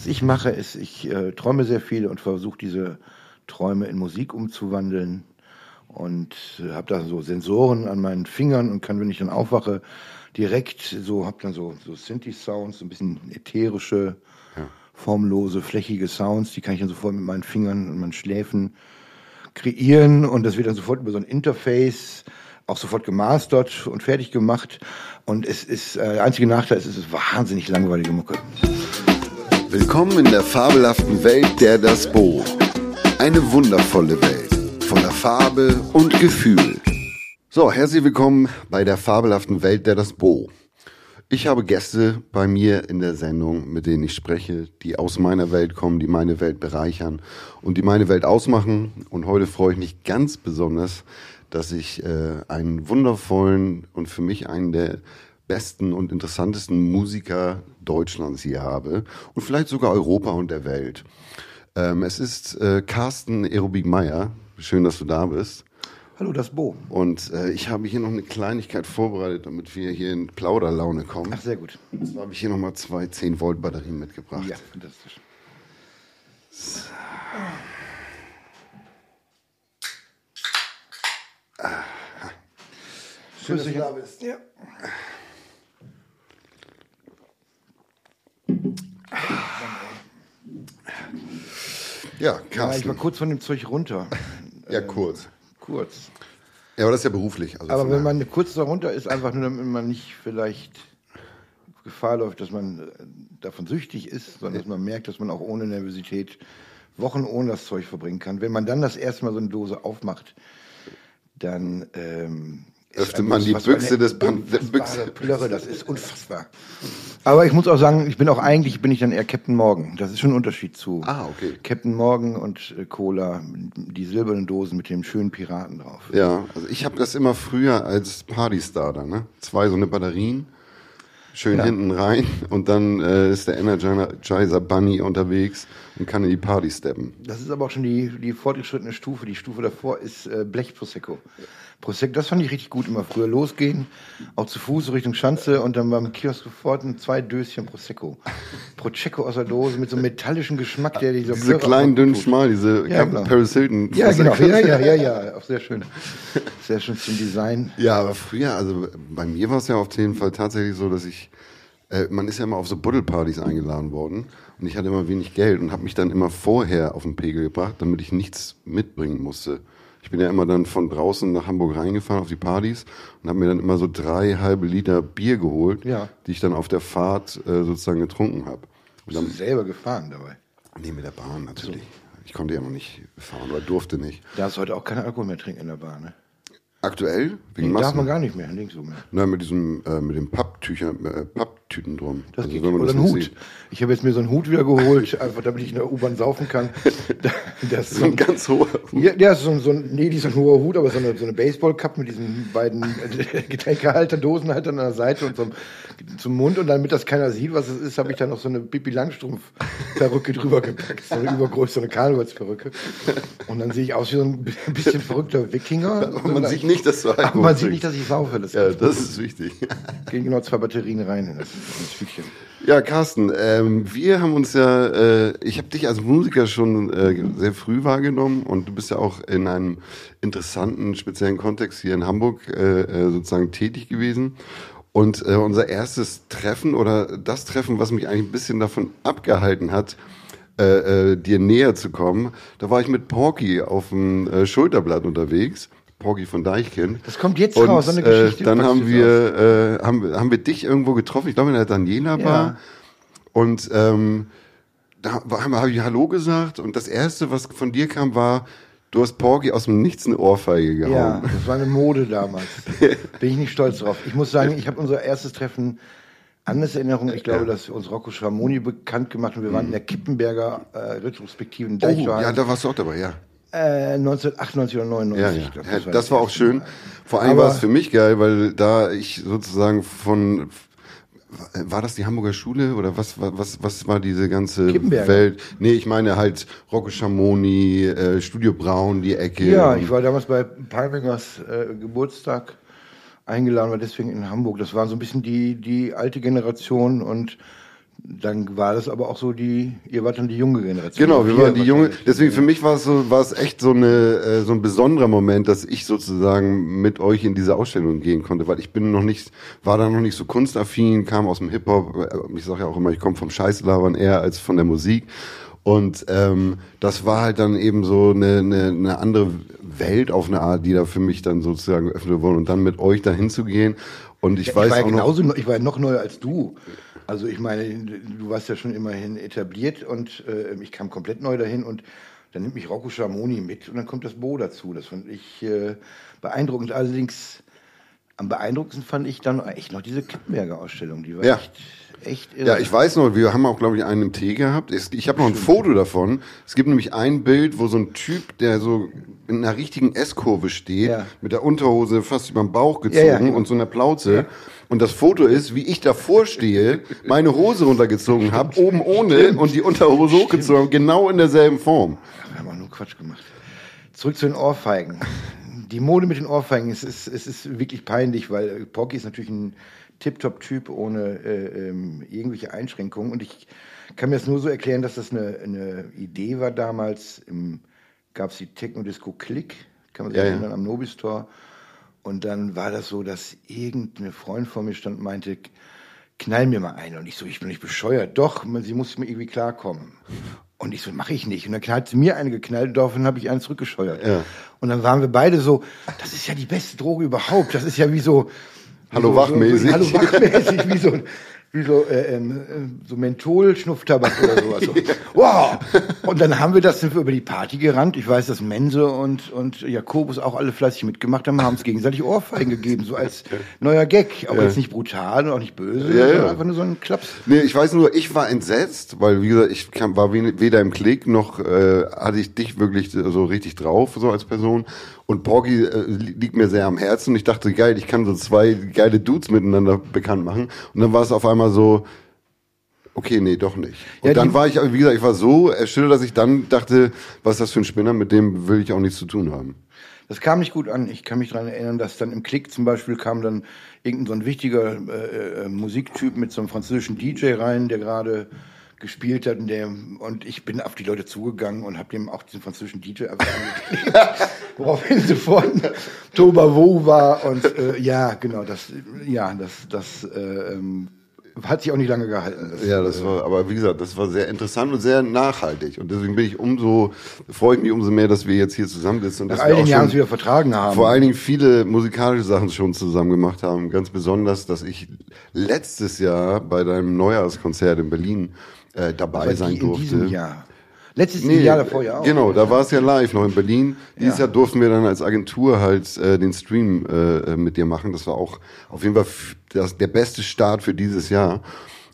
Was ich mache, ist, ich äh, träume sehr viel und versuche diese Träume in Musik umzuwandeln und äh, habe da so Sensoren an meinen Fingern und kann, wenn ich dann aufwache, direkt so, habe dann so, so Synthi-Sounds, so ein bisschen ätherische, ja. formlose, flächige Sounds, die kann ich dann sofort mit meinen Fingern und meinen Schläfen kreieren und das wird dann sofort über so ein Interface auch sofort gemastert und fertig gemacht. Und es ist, äh, der einzige Nachteil ist, es ist wahnsinnig langweilige Mucke. Willkommen in der fabelhaften Welt der Das Bo. Eine wundervolle Welt, voller Farbe und Gefühl. So, herzlich willkommen bei der fabelhaften Welt der Das Bo. Ich habe Gäste bei mir in der Sendung, mit denen ich spreche, die aus meiner Welt kommen, die meine Welt bereichern und die meine Welt ausmachen. Und heute freue ich mich ganz besonders, dass ich äh, einen wundervollen und für mich einen der besten und interessantesten Musiker Deutschlands hier habe und vielleicht sogar Europa und der Welt. Ähm, es ist äh, Carsten Aerobik Meyer. Schön, dass du da bist. Hallo, das Bo. Und äh, ich habe hier noch eine Kleinigkeit vorbereitet, damit wir hier in Plauderlaune kommen. Ach, sehr gut. Und zwar habe ich hier nochmal zwei 10 Volt Batterien mitgebracht. Ja, fantastisch. So. Schön, dass du da bist. Ja. Ja, Carsten. Ja, ich war kurz von dem Zeug runter. Ja, kurz. kurz. Ja, aber das ist ja beruflich. Also aber wenn man kurz darunter ist, einfach nur, damit man nicht vielleicht Gefahr läuft, dass man äh, davon süchtig ist, sondern dass man merkt, dass man auch ohne Nervosität Wochen ohne das Zeug verbringen kann. Wenn man dann das erste Mal so eine Dose aufmacht, dann ähm, öffnet man die Büchse des Büchse. Plörre, das ist unfassbar. Aber ich muss auch sagen, ich bin auch eigentlich bin ich dann eher Captain Morgan. Das ist schon ein Unterschied zu ah, okay. Captain Morgan und äh, Cola, die silbernen Dosen mit dem schönen Piraten drauf. Ja, also ich habe das immer früher als Partystarter, ne? Zwei so eine Batterien, schön ja. hinten rein und dann äh, ist der Energizer Bunny unterwegs und kann in die Party steppen. Das ist aber auch schon die, die fortgeschrittene Stufe. Die Stufe davor ist äh, Blech Prosecco. Das fand ich richtig gut, immer früher losgehen, auch zu Fuß Richtung Schanze und dann beim Kiosk sofort ein zwei Döschen Prosecco. Prosecco aus der Dose mit so einem metallischen Geschmack, der dieser Diese kleinen, dünnen, schmal, diese ja, genau. Paris Hilton. Ja, genau, ja, ja, ja, ja, auch sehr schön. Sehr schön zum Design. Ja, aber früher, also bei mir war es ja auf jeden Fall tatsächlich so, dass ich, äh, man ist ja immer auf so Buddelpartys eingeladen worden und ich hatte immer wenig Geld und habe mich dann immer vorher auf den Pegel gebracht, damit ich nichts mitbringen musste. Ich bin ja immer dann von draußen nach Hamburg reingefahren auf die Partys und habe mir dann immer so drei halbe Liter Bier geholt, ja. die ich dann auf der Fahrt äh, sozusagen getrunken habe. Bist dann, du selber gefahren dabei? Nee, mit der Bahn natürlich. So. Ich konnte ja noch nicht fahren oder durfte nicht. Da ist heute auch kein Alkohol mehr trinken in der Bahn, ne? Aktuell? Wegen nee, darf man gar nicht mehr, links so mehr. Nein, mit diesem, äh, mit dem Papptücher, äh, Papptüten drum. Das also, geht. Oder das ein Hut. Sieht. Ich habe jetzt mir so einen Hut wieder geholt, einfach damit ich in der U-Bahn saufen kann. Das ist so ein ganz hoher Hut. Ja, ja so, so ein, nee, die ist ein hoher Hut, aber so eine, so eine Baseball-Cup mit diesen beiden Getränkehalter, Dosenhaltern an der Seite und so zum Mund. Und damit das keiner sieht, was es ist, habe ich dann noch so eine Bibi Langstrumpf-Perücke drüber gepackt. So eine übergroße, so eine Karnevalsperücke. Und dann sehe ich aus wie so ein bisschen verrückter Wikinger. Aber man sieht nicht, dass du Alkohol man sieht nicht, dass ich saufe. Das ja, das ist wichtig. Gehen genau zwei Batterien rein in das, in das Tütchen. Ja, Carsten, ähm, wir haben uns ja, äh, ich habe dich als Musiker schon äh, sehr früh wahrgenommen und du bist ja auch in einem interessanten, speziellen Kontext hier in Hamburg äh, äh sozusagen tätig gewesen. Und äh, unser erstes Treffen oder das Treffen, was mich eigentlich ein bisschen davon abgehalten hat, äh, äh, dir näher zu kommen, da war ich mit Porky auf dem äh, Schulterblatt unterwegs. Porgy von Deichkind. Das kommt jetzt und, raus, so eine Geschichte. Äh, dann haben wir, äh, haben, haben wir dich irgendwo getroffen, ich glaube in der Daniela Bar. Ja. Und ähm, da habe ich Hallo gesagt und das Erste, was von dir kam, war, du hast Porgy aus dem Nichts eine Ohrfeige gehauen. Ja, das war eine Mode damals. Bin ich nicht stolz drauf. Ich muss sagen, ich habe unser erstes Treffen anders Erinnerung. Ich glaube, ja. dass uns Rocco Schamoni bekannt gemacht und wir waren in der Kippenberger äh, Retrospektiven oh, Ja, da warst du auch dabei, ja. 1998 äh, oder 99. Ja. Glaub, das, war, das war auch schön. Vor allem war es für mich geil, weil da ich sozusagen von war das die Hamburger Schule oder was was was war diese ganze Welt? Nee, ich meine halt Rocco Schamoni, äh, Studio Braun, die Ecke. Ja, ich war damals bei Palmingers äh, Geburtstag eingeladen, war deswegen in Hamburg. Das war so ein bisschen die die alte Generation und dann war das aber auch so die, ihr wart dann die junge Generation. Genau, wir waren die junge, deswegen für mich war es so, war es echt so eine, äh, so ein besonderer Moment, dass ich sozusagen mit euch in diese Ausstellung gehen konnte, weil ich bin noch nicht, war da noch nicht so kunstaffin, kam aus dem Hip-Hop, äh, ich sage ja auch immer, ich komme vom Scheißlabern eher als von der Musik. Und ähm, das war halt dann eben so eine, eine, eine andere Welt auf eine Art, die da für mich dann sozusagen geöffnet wurde und dann mit euch dahin zu gehen. Und ich ja, weiß ich war ja auch genauso, noch, ich war ja noch neuer als du. Also ich meine, du warst ja schon immerhin etabliert und äh, ich kam komplett neu dahin und dann nimmt mich Rocco Schamoni mit und dann kommt das Bo dazu. Das fand ich äh, beeindruckend. Allerdings am beeindruckendsten fand ich dann echt noch diese Kittenberger Ausstellung. Die war Ja. echt, echt irre. Ja, ich weiß noch, wir haben auch, glaube ich, einen im Tee gehabt. Ich habe noch ein Foto davon. Es gibt nämlich ein Bild, wo so ein Typ, der so in einer richtigen S-Kurve steht, Ja. mit der Unterhose fast über den Bauch gezogen Ja, ja, genau. und so einer Plauze. Und das Foto ist, wie ich davor stehe, meine Hose runtergezogen habe, oben ohne und die Unterhose hochgezogen, genau in derselben Form. Wir haben auch nur Quatsch gemacht. Zurück zu den Ohrfeigen. Die Mode mit den Ohrfeigen, es ist, es ist wirklich peinlich, weil Porky ist natürlich ein Tip-Top-Typ ohne äh, ähm, irgendwelche Einschränkungen. Und ich kann mir das nur so erklären, dass das eine, eine Idee war damals. Gab es die Techno-Disco Click, kann man sich Ja, ja. erinnern, am Nobistor. Und dann war das so, dass irgendeine Freund vor mir stand und meinte, knall mir mal eine. Und ich so, ich bin nicht bescheuert. Doch, man- sie muss mir irgendwie klarkommen. Und ich so, mache ich nicht. Und dann hat sie mir eine geknallt und daraufhin habe ich einen zurückgescheuert. Ja. Und dann waren wir beide so, das ist ja die beste Droge überhaupt. Das ist ja wie so... Hallo wachmäßig. Hallo wachmäßig, wie so, wie so, äh, ähm, äh, so Menthol-Schnupftabak oder sowas. So. Wow! Und dann haben wir das, sind wir über die Party gerannt. Ich weiß, dass Mense und, und Jakobus auch alle fleißig mitgemacht haben, haben uns gegenseitig Ohrfeigen gegeben, so als neuer Gag. Aber jetzt nicht brutal und auch nicht böse, Ja, sondern ja. einfach nur so ein Klaps. Nee, ich weiß nur, ich war entsetzt, weil wie gesagt, ich kam, war we- weder im Klick noch äh, hatte ich dich wirklich so richtig drauf, so als Person. Und Porgy äh, li- liegt mir sehr am Herzen. Und ich dachte, geil, ich kann so zwei geile Dudes miteinander bekannt machen. Und dann war es auf einmal so, okay, nee, doch nicht. Und Ja, dann war ich, wie gesagt, ich war so erschüttert, dass ich dann dachte, was ist das für ein Spinner, mit dem will ich auch nichts zu tun haben. Das kam nicht gut an. Ich kann mich daran erinnern, dass dann im Klick zum Beispiel kam dann irgendein so ein wichtiger äh, äh, Musiktyp mit so einem französischen DJ rein, der gerade gespielt hat und der und ich bin auf die Leute zugegangen und habe dem auch diesen französischen angeklickt, woraufhin sofort Tobavo war und äh, ja genau das ja das das äh, ähm, hat sich auch nicht lange gehalten. Das, Ja, das war, aber wie gesagt, das war sehr interessant und sehr nachhaltig. Und deswegen bin ich umso, freue ich mich umso mehr, dass wir jetzt hier zusammensitzen. Und nach dass all wir den Jahren uns wieder vertragen haben. vor allen Dingen viele musikalische Sachen schon zusammen gemacht haben. Ganz besonders, dass ich letztes Jahr bei deinem Neujahrskonzert in Berlin äh, dabei Aber sein die in durfte. diesem Jahr. Letztes Nee, Jahr davor ja auch. Genau, da war es ja live noch in Berlin. Dieses Ja. Jahr durften wir dann als Agentur halt äh, den Stream äh, mit dir machen. Das war auch auf jeden Fall das, der beste Start für dieses Jahr.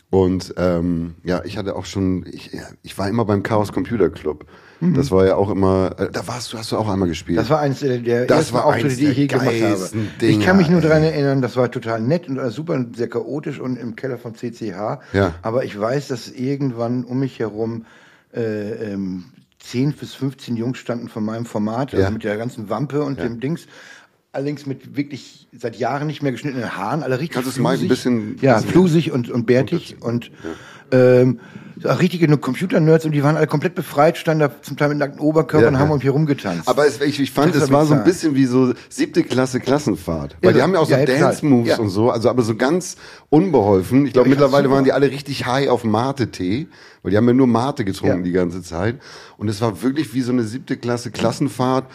Und ähm, ja, ich hatte auch schon, ich, ich war immer beim Chaos Computer Club. Das war ja auch immer, äh, da warst du, hast du auch einmal gespielt. Mhm. Das war eins der, der Das ersten war Auftritte, die ich je der gemacht habe. geilsten ich Dinger, kann mich nur daran erinnern, das war total nett und super sehr chaotisch und im Keller von CCH. Ja. Aber ich weiß, dass irgendwann um mich herum äh, ähm, 10 bis 15 Jungs standen von meinem Format, also Ja. mit der ganzen Wampe und dem Dings. Allerdings mit wirklich seit Jahren nicht mehr geschnittenen Haaren, alle richtig Kannst du es mal ein flusig. bisschen- Ja, flusig und, und bärtig und ähm, so richtige Computer-Nerds und die waren alle komplett befreit, standen da zum Teil mit nackten Oberkörpern Ja, und haben ja. um mich herumgetanzt. Aber es, ich, ich fand, Das es war so ein bisschen wie so siebte Klasse Klassenfahrt. Weil Ja, die haben ja auch so ja. Dance-Moves Ja. und so, also aber so ganz unbeholfen. Ich glaube, mittlerweile waren die alle richtig high auf Mate-Tee, weil die haben ja nur Mate getrunken Ja. die ganze Zeit. Und es war wirklich wie so eine siebte Klasse Klassenfahrt.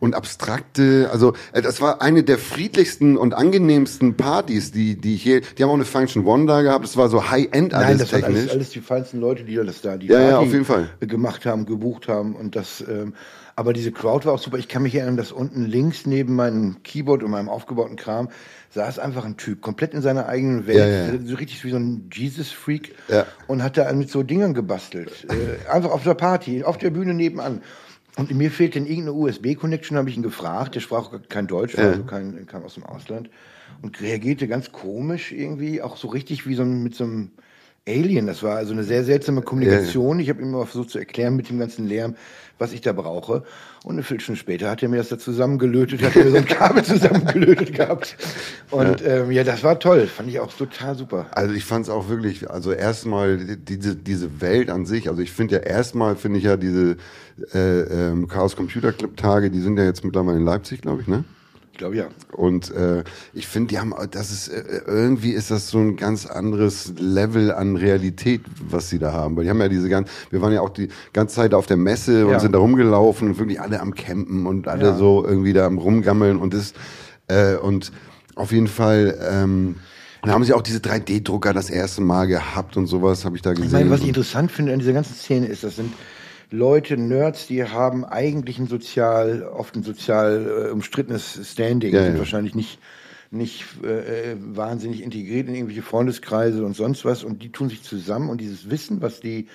Und abstrakte, also äh, das war eine der friedlichsten und angenehmsten Partys, die die je, die haben auch eine Function One da gehabt. Es war so High-End alles Nein, das waren technisch. alles, alles die feinsten Leute, die das da die Ja, ja, auf jeden Fall. gemacht haben, gebucht haben und das. Ähm, aber diese Crowd war auch super. Ich kann mich erinnern, dass unten links neben meinem Keyboard und meinem aufgebauten Kram saß einfach ein Typ, komplett in seiner eigenen Welt, Ja, ja. so richtig wie so ein Jesus-Freak Ja. und hat da mit so Dingern gebastelt. äh, einfach auf der Party, auf der Bühne nebenan. Und mir fehlte irgendeine USB-Connection, habe ich ihn gefragt. Der sprach kein Deutsch, Ja. also kein, kam aus dem Ausland und reagierte ganz komisch irgendwie, auch so richtig wie so ein, mit so einem Alien. Das war also eine sehr seltsame Kommunikation. Ich habe ihm immer versucht zu erklären mit dem ganzen Lärm, was ich da brauche. Und eine Viertelstunde später hat er mir das da zusammengelötet, hat mir so ein Kabel zusammengelötet gehabt. Und ja. Ähm, ja, das war toll. Fand ich auch total super. Also ich fand es auch wirklich, also erstmal diese, diese Welt an sich, also ich finde ja erstmal, finde ich ja diese äh, ähm, Chaos Computer Club Tage, die sind ja jetzt mittlerweile in Leipzig, glaube ich, ne? Glaube ja. Und äh, ich finde, die haben, das ist äh, irgendwie ist das so ein ganz anderes Level an Realität, was sie da haben. Weil die haben ja diese ganz, wir waren ja auch die ganze Zeit auf der Messe und ja. sind da rumgelaufen und wirklich alle am Campen und alle ja. so irgendwie da am rumgammeln und das äh, und auf jeden Fall. Ähm, und da haben sie auch diese 3D-Drucker das erste Mal gehabt und sowas, habe ich da gesehen. Ich meine, was ich interessant finde an dieser ganzen Szene ist, das sind Leute, Nerds, die haben eigentlich ein sozial, oft ein sozial äh, umstrittenes Standing, ja, sind ja. wahrscheinlich nicht nicht äh, wahnsinnig integriert in irgendwelche Freundeskreise und sonst was und die tun sich zusammen und dieses Wissen, was die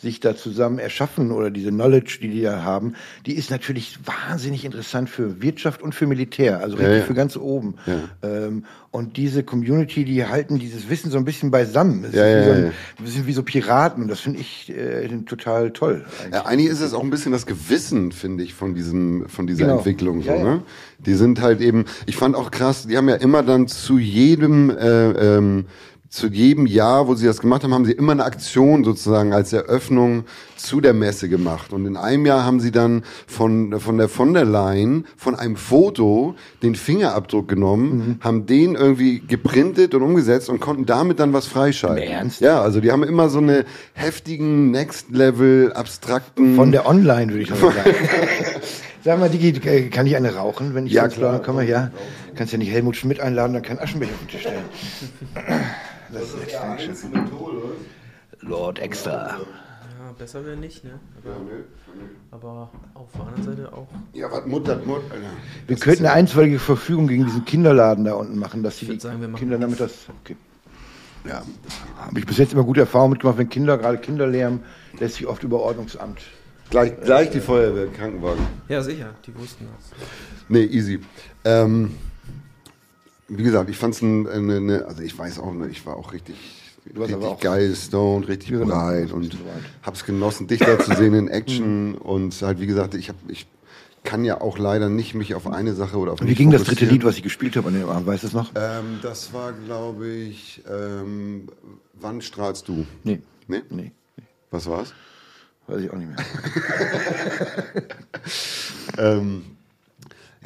sich da zusammen erschaffen oder diese Knowledge, die die da haben, die ist natürlich wahnsinnig interessant für Wirtschaft und für Militär, also richtig ja, ja. für ganz oben. Ähm, und diese Community, die halten dieses Wissen so ein bisschen beisammen. Das ja, ja, so ein, ja. sind wie so Piraten das finde ich äh, total toll. Eigentlich. Ja, eigentlich ist es auch ein bisschen das Gewissen, finde ich, von diesem, von dieser genau. Entwicklung. So, ne? Die sind halt eben, ich fand auch krass, die haben ja immer dann zu jedem äh, ähm, zu jedem Jahr, wo sie das gemacht haben, haben sie immer eine Aktion sozusagen als Eröffnung zu der Messe gemacht. Und in einem Jahr haben sie dann von, von der von der Leyen von einem Foto den Fingerabdruck genommen, mhm. haben den irgendwie geprintet und umgesetzt und konnten damit dann was freischalten. Ernst? Ja, also die haben immer so eine heftigen Next Level abstrakten von der Online würde ich mal sagen. Sag mal, Digi, kann ich eine rauchen, wenn ich ja, klar. komme? Ja, kannst ja nicht Helmut Schmidt einladen, dann kann Aschenbecher auf den Tisch stellen. Das ist echt Dankeschön. Lord Extra. Ja, besser wäre nicht, ne? Aber, ja, nö, aber auf der anderen Seite auch. Ja, was Mutter, Mutter. Wir könnten eine einstweilige Verfügung gegen diesen Kinderladen da unten machen, dass die sagen, Kinder damit das. Okay. Ja, habe ich bis jetzt immer gute Erfahrungen mitgemacht, wenn Kinder, gerade Kinderlärm, lässt sich oft über Ordnungsamt. Gleich, gleich die Feuerwehr, Krankenwagen. Ja, sicher, die wussten das. Nee, easy. Ähm, wie gesagt, ich fand es eine, eine, also ich weiß auch, ich war auch richtig, richtig geil, stoned, richtig breit und hab's genossen, dich da zu sehen in Action und halt, wie gesagt, ich habe, ich kann ja auch leider nicht mich auf eine Sache oder auf Wie ging das dritte Lied, was ich gespielt habe an dem Abend, weißt du es noch? Ähm, das war, glaube ich, ähm, Wann strahlst du? Nee. Nee? Nee. Was war's? Weiß ich auch nicht mehr. ähm,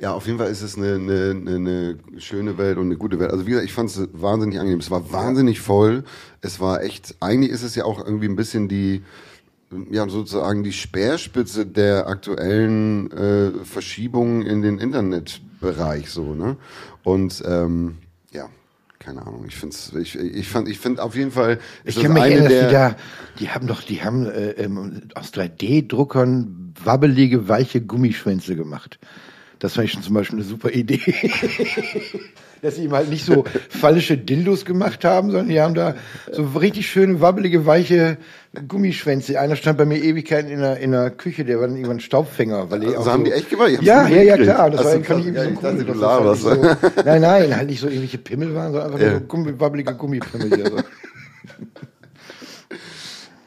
ja, auf jeden Fall ist es eine, eine, eine, schöne Welt und eine gute Welt. Also wie gesagt, ich fand es wahnsinnig angenehm. Es war wahnsinnig voll. Es war echt, eigentlich ist es ja auch irgendwie ein bisschen die, ja sozusagen die Speerspitze der aktuellen äh, Verschiebungen in den Internetbereich so, ne? Und ähm, ja, keine Ahnung. Ich finde ich, ich fand, ich finde auf jeden Fall. ich kann mich erinnern, der, die, da, die haben doch, die haben äh, ähm, aus 3D-Druckern wabbelige, weiche Gummischwänze gemacht. Das fand ich schon zum Beispiel eine super Idee. Dass sie ihm halt nicht so falsche Dildos gemacht haben, sondern die haben da so richtig schöne, wabbelige, weiche Gummischwänze. Einer stand bei mir Ewigkeiten in der, in der Küche, der war dann irgendwann Staubfänger. Weil also haben so, die echt gemacht? Ja, ja, ja, klar. Das war, kann ich irgendwie so du halt so, Nein, nein, halt nicht so irgendwelche Pimmel waren, sondern einfach ja. nur so Gummi, wabbelige Gummipimmel. Hier, so.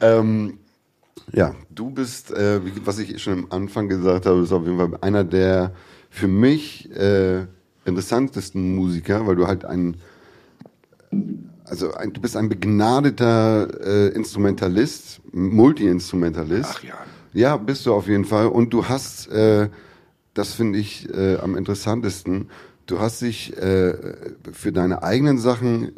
ähm, ja, du bist, äh, was ich schon am Anfang gesagt habe, ist auf jeden Fall einer der für mich äh, interessantesten Musiker, weil du halt ein, also ein, du bist ein begnadeter äh, Instrumentalist, Multi-Instrumentalist. Ach ja. Ja, bist du auf jeden Fall. Und du hast, äh, das finde ich äh, am interessantesten, du hast dich äh, für deine eigenen Sachen äh,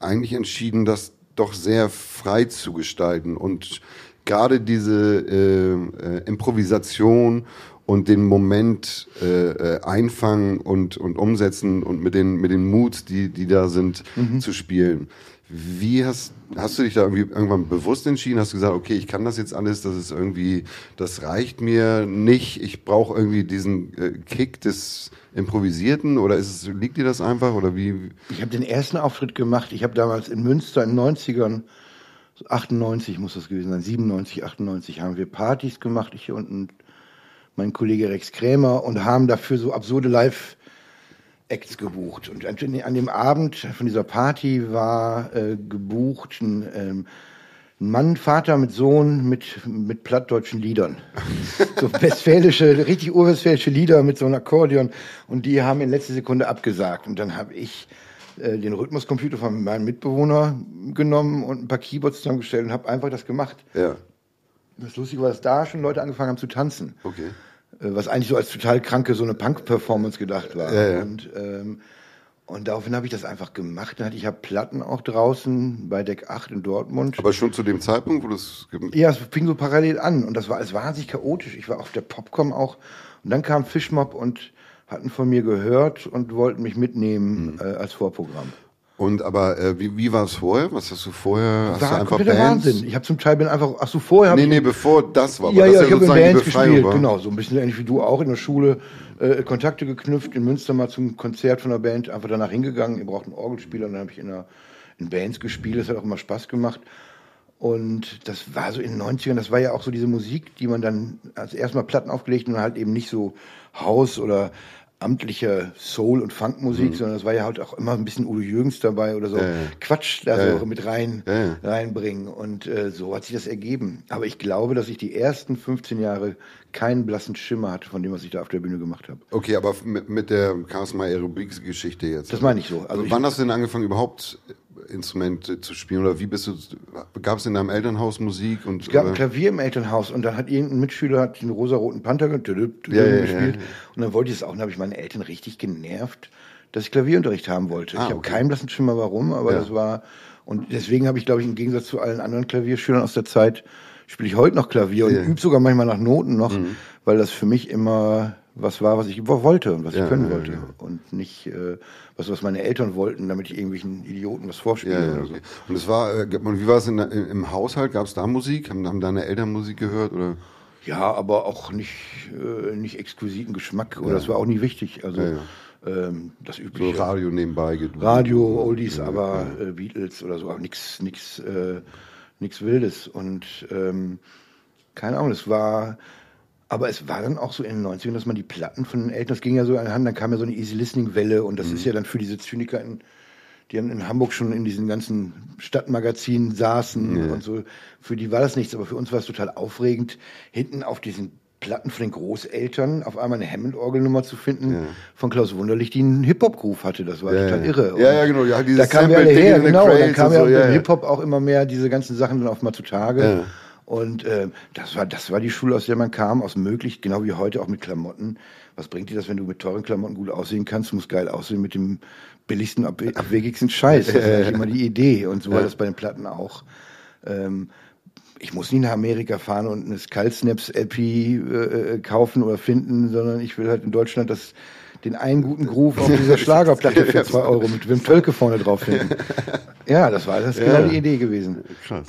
eigentlich entschieden, das doch sehr frei zu gestalten und gerade diese äh, äh, Improvisation und den Moment äh, äh, einfangen und, und umsetzen und mit den, mit den Moods, die, die da sind, mhm. zu spielen. Wie hast, hast du dich da irgendwie irgendwann bewusst entschieden? Hast du gesagt, okay, ich kann das jetzt alles, das ist irgendwie, das reicht mir nicht, ich brauche irgendwie diesen äh, Kick des Improvisierten oder ist es, liegt dir das einfach oder wie? Ich habe den ersten Auftritt gemacht, ich habe damals in Münster in den 90ern 98 muss das gewesen sein, 97, 98 haben wir Partys gemacht, ich hier unten mein Kollege Rex Krämer und haben dafür so absurde Live Acts gebucht. Und an dem Abend von dieser Party war äh, gebucht ein, ähm, ein Mann, Vater mit Sohn mit, mit plattdeutschen Liedern. So westfälische, richtig urwestfälische Lieder mit so einem Akkordeon. Und die haben in letzter Sekunde abgesagt. Und dann habe ich äh, den Rhythmuscomputer von meinem Mitbewohner genommen und ein paar Keyboards zusammengestellt und habe einfach das gemacht. Ja. Das Lustige war, dass da schon Leute angefangen haben zu tanzen. Okay. Äh, was eigentlich so als total kranke so eine Punk-Performance gedacht war. Ja, ja. Und, ähm, und daraufhin habe ich das einfach gemacht. Dann hatte ich ja Platten auch draußen bei Deck 8 in Dortmund. Aber schon zu dem Zeitpunkt, wo das. ja, es fing so parallel an und das war alles wahnsinnig chaotisch. Ich war auf der Popcom auch und dann kam Fischmob und hatten von mir gehört und wollten mich mitnehmen Mhm. äh, als Vorprogramm. Und aber äh, wie, wie war es vorher? Was hast du vorher? Hast du war einfach kompletter Bands? Wahnsinn. Ich habe zum Teil bin einfach, ach so, vorher Nee, nee, bevor das war. Ja, ja, das ich habe in Bands gespielt, war. genau, so ein bisschen ähnlich wie du auch in der Schule äh, Kontakte geknüpft, in Münster mal zum Konzert von der Band, einfach danach hingegangen, ihr braucht einen Orgelspieler, und dann habe ich in, einer, in Bands gespielt, das hat auch immer Spaß gemacht. Und das war so in den 90ern, das war ja auch so diese Musik, die man dann als erstmal Platten aufgelegt und halt eben nicht so Haus oder amtliche Soul- und Funkmusik, sondern das war ja halt auch immer ein bisschen Udo Jürgens dabei oder so ja. Quatsch da Ja, so mit rein ja. reinbringen. Und äh, so hat sich das ergeben. Aber ich glaube, dass ich die ersten 15 Jahre keinen blassen Schimmer hatte von dem, was ich da auf der Bühne gemacht habe. Okay, aber mit, mit der Chaos My Aerobics Geschichte jetzt. Das meine ich so. Also ich- Wann hast du denn angefangen, überhaupt Instrumente zu spielen? Oder wie bist du, gab es in deinem Elternhaus Musik? Und, Es gab ein oder? Klavier im Elternhaus und dann hat irgendein Mitschüler hat den rosa-roten Panther ge- tüdüp, tüdüp Ja, ja, gespielt. ja. Und dann wollte ich es auch. Und dann habe ich meine Eltern richtig genervt, dass ich Klavierunterricht haben wollte. Ah, ich habe okay. keinen blassen Schimmer, warum, aber das war. Und deswegen habe ich, glaube ich, im Gegensatz zu allen anderen Klavierschülern aus der Zeit, spiele ich heute noch Klavier und. Mhm. übe sogar manchmal nach Noten noch, weil das für mich immer was war, was ich wollte und was Ja, ich können ja, wollte. ja. Und nicht äh, was, was meine Eltern wollten, damit ich irgendwelchen Idioten was vorspiele oder so. okay. Und es war, äh, und wie war es in, im Haushalt? Gab es da Musik? Haben, haben deine Eltern Musik gehört? Oder? Ja, aber auch nicht, äh, nicht exquisiten Geschmack oder das war auch nie wichtig. Also Ähm, das So übliche Radio nebenbei. Radio, Oldies, aber äh, Beatles oder so, aber nichts nix, äh, nix Wildes. Und ähm, keine Ahnung, es war, aber es war dann auch so in den 90ern, dass man die Platten von den Eltern, das ging ja so anhand, dann kam ja so eine Easy Listening Welle und das Mhm. ist ja dann für diese Zyniker in, die haben in Hamburg schon in diesen ganzen Stadtmagazinen saßen und so. Für die war das nichts, aber für uns war es total aufregend, hinten auf diesen Platten von den Großeltern auf einmal eine Hammond-Orgelnummer zu finden von Klaus Wunderlich, die einen Hip-Hop-Groove hatte. Das war Ja, total ja. irre. Ja, Und ja, genau, ja, dieses da kamen wir alle Sample, her, genau. Da kam ja so, ja, ja. Hip-Hop auch immer mehr diese ganzen Sachen dann auf mal zutage. Und ähm, das war das war die Schule, aus der man kam, aus möglich, genau wie heute auch mit Klamotten. Was bringt dir das, wenn du mit teuren Klamotten gut aussehen kannst? Du musst geil aussehen mit dem billigsten, ab, abwegigsten Scheiß. Das ist eigentlich immer die Idee. Und so war das bei den Platten auch. Ähm, ich muss nie nach Amerika fahren und eine Skullsnaps LP äh, kaufen oder finden, sondern ich will halt in Deutschland das den einen guten Groove auf dieser Schlagerplatte für zwei Euro mit Wim Tölke vorne drauf finden. Ja, das war das ist Ja. genau die Idee gewesen. Krass.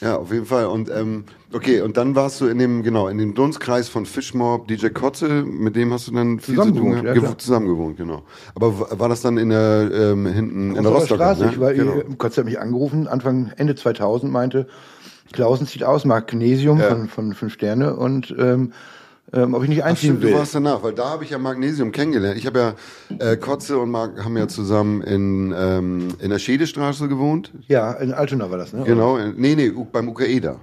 Ja, auf jeden Fall. Und ähm, okay, und dann warst du in dem, genau, in dem Dunstkreis von Fishmob, DJ Kotze, mit dem hast du dann viel zu tun gehabt? ja, Gew- klar. zusammen gewohnt, genau. Aber war das dann in der ähm, hinten in der Rostocker? Straße. ne? Ich war, genau. genau. Gott hat mich angerufen, Anfang, Ende 2000 meinte, Klausen zieht aus, Magnesium Ja. von, von fünf Sterne und ähm, ähm, ob ich nicht Ach, einziehen stimmt, will. du warst danach, weil da habe ich ja Magnesium kennengelernt. Ich habe ja äh, Kotze und Marc haben ja zusammen in ähm, in der Schedestraße gewohnt. ja, in Altona war das, ne? Genau, in- nee, nee, beim UKEDA.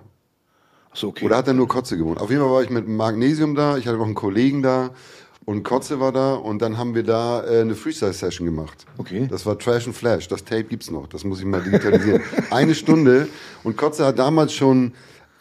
Ach so, okay. Oder hat er nur Kotze gewohnt? Auf jeden Fall war ich mit Magnesium da, ich hatte noch einen Kollegen da und Kotze war da und dann haben wir da äh, eine Freestyle-Session gemacht. Okay. Das war Trash and Flash, das Tape gibt's noch, das muss ich mal digitalisieren. Eine Stunde und Kotze hat damals schon,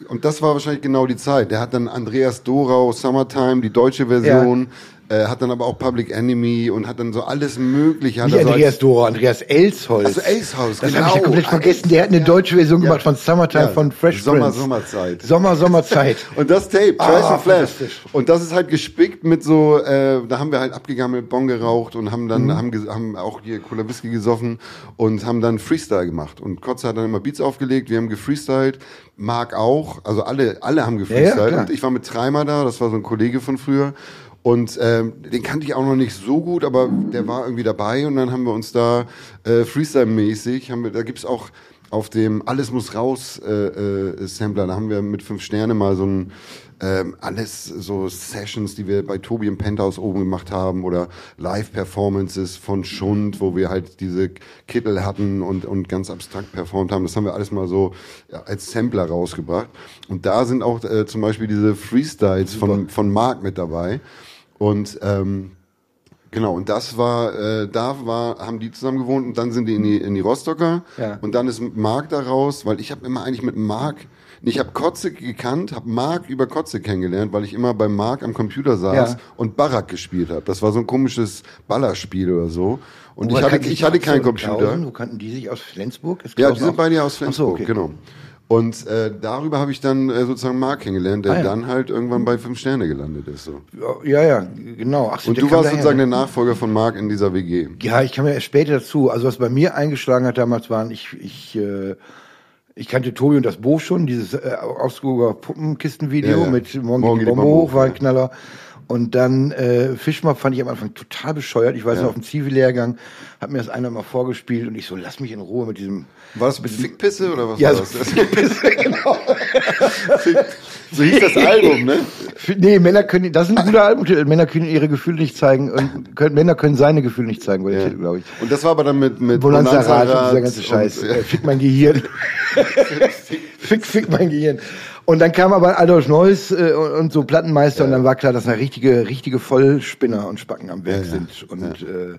und das war wahrscheinlich genau die Zeit, der hat dann Andreas Dorau, Summertime, die deutsche Version, äh, hat dann aber auch Public Enemy und hat dann so alles mögliche. Hat Nicht er so als- Andreas Dora, Andreas Elsholz. Also Elsholz, Das genau. habe ich ja komplett vergessen. Der hat eine deutsche Version gemacht von Summertime Ja, von Fresh Sommer, Prince. Sommerzeit. Sommer, Sommerzeit. Und das Tape, Trash Ah, and Flash. fantastisch. Und das ist halt gespickt mit so, äh, da haben wir halt abgegammelt, Bon geraucht und haben dann, haben, ges- haben auch hier Cola Whisky gesoffen und haben dann Freestyle gemacht. Und Kotze hat dann immer Beats aufgelegt, wir haben gefreestylt, Marc auch, also alle, alle haben gefreestylt. Ja, ja, und ich war mit Treimer da, das war so ein Kollege von früher. Und ähm, den kannte ich auch noch nicht so gut, aber der war irgendwie dabei und dann haben wir uns da äh, Freestyle-mäßig, haben wir, da gibt's auch, auf dem Alles muss raus äh, äh, Sampler, da haben wir mit fünf Sterne mal so ein ähm, alles so Sessions, die wir bei Tobi im Penthouse oben gemacht haben oder Live-Performances von Schund, wo wir halt diese Kittel hatten und, und ganz abstrakt performt haben. Das haben wir alles mal so ja, als Sampler rausgebracht. Und da sind auch äh, zum Beispiel diese Freestyles von, von Mark mit dabei. Und ähm, Genau, und das war, äh, da war, haben die zusammen gewohnt und dann sind die in die, in die Rostocker Ja. und dann ist Marc da raus, weil ich habe immer eigentlich mit Marc, ich habe Kotze gekannt, habe Marc über Kotze kennengelernt, weil ich immer bei Marc am Computer saß Ja. und Barack gespielt habe. Das war so ein komisches Ballerspiel oder so. Und Woher ich hatte, ich hatte keinen Computer. Wo kannten die sich aus Flensburg? Ist Ja, die sind beide aus Ach so, Flensburg, okay. genau. Und äh, darüber habe ich dann äh, sozusagen Marc kennengelernt, der Ah, ja. dann halt irgendwann bei fünf Sterne gelandet ist. So. Ja, ja, genau. Ach so, Und du warst daher. sozusagen der Nachfolger von Marc in dieser WG. Ja, ich kam ja erst später dazu. Also was bei mir eingeschlagen hat damals waren, ich, ich, äh, ich kannte Tobi und das Bo schon, dieses äh, Augsburger Puppenkistenvideo Ja, ja. mit Morgen, Morgen die Bombe hoch, war ein ja. Und dann äh, Fischmob fand ich am Anfang total bescheuert. Ich weiß noch, auf dem Zivi-Lehrgang hat mir das einer mal vorgespielt und ich so, lass mich in Ruhe mit diesem... War das mit Fickpisse oder was Ja, war so, das? genau. so hieß das Album, ne? Nee, Männer können, das ist ein guter Albumtitel. Männer können ihre Gefühle nicht zeigen und können, Männer können seine Gefühle nicht zeigen, Ja. Glaube ich. Und das war aber dann mit mit Bonanza Rat und dieser ganze Scheiß. Und, äh, fick mein Gehirn. fick, fick mein Gehirn. Und dann kam aber Adolf Neuss äh, und, so Plattenmeister und dann war klar, dass da richtige, richtige Vollspinner und Spacken am Werk Ja, ja. sind. Und, äh,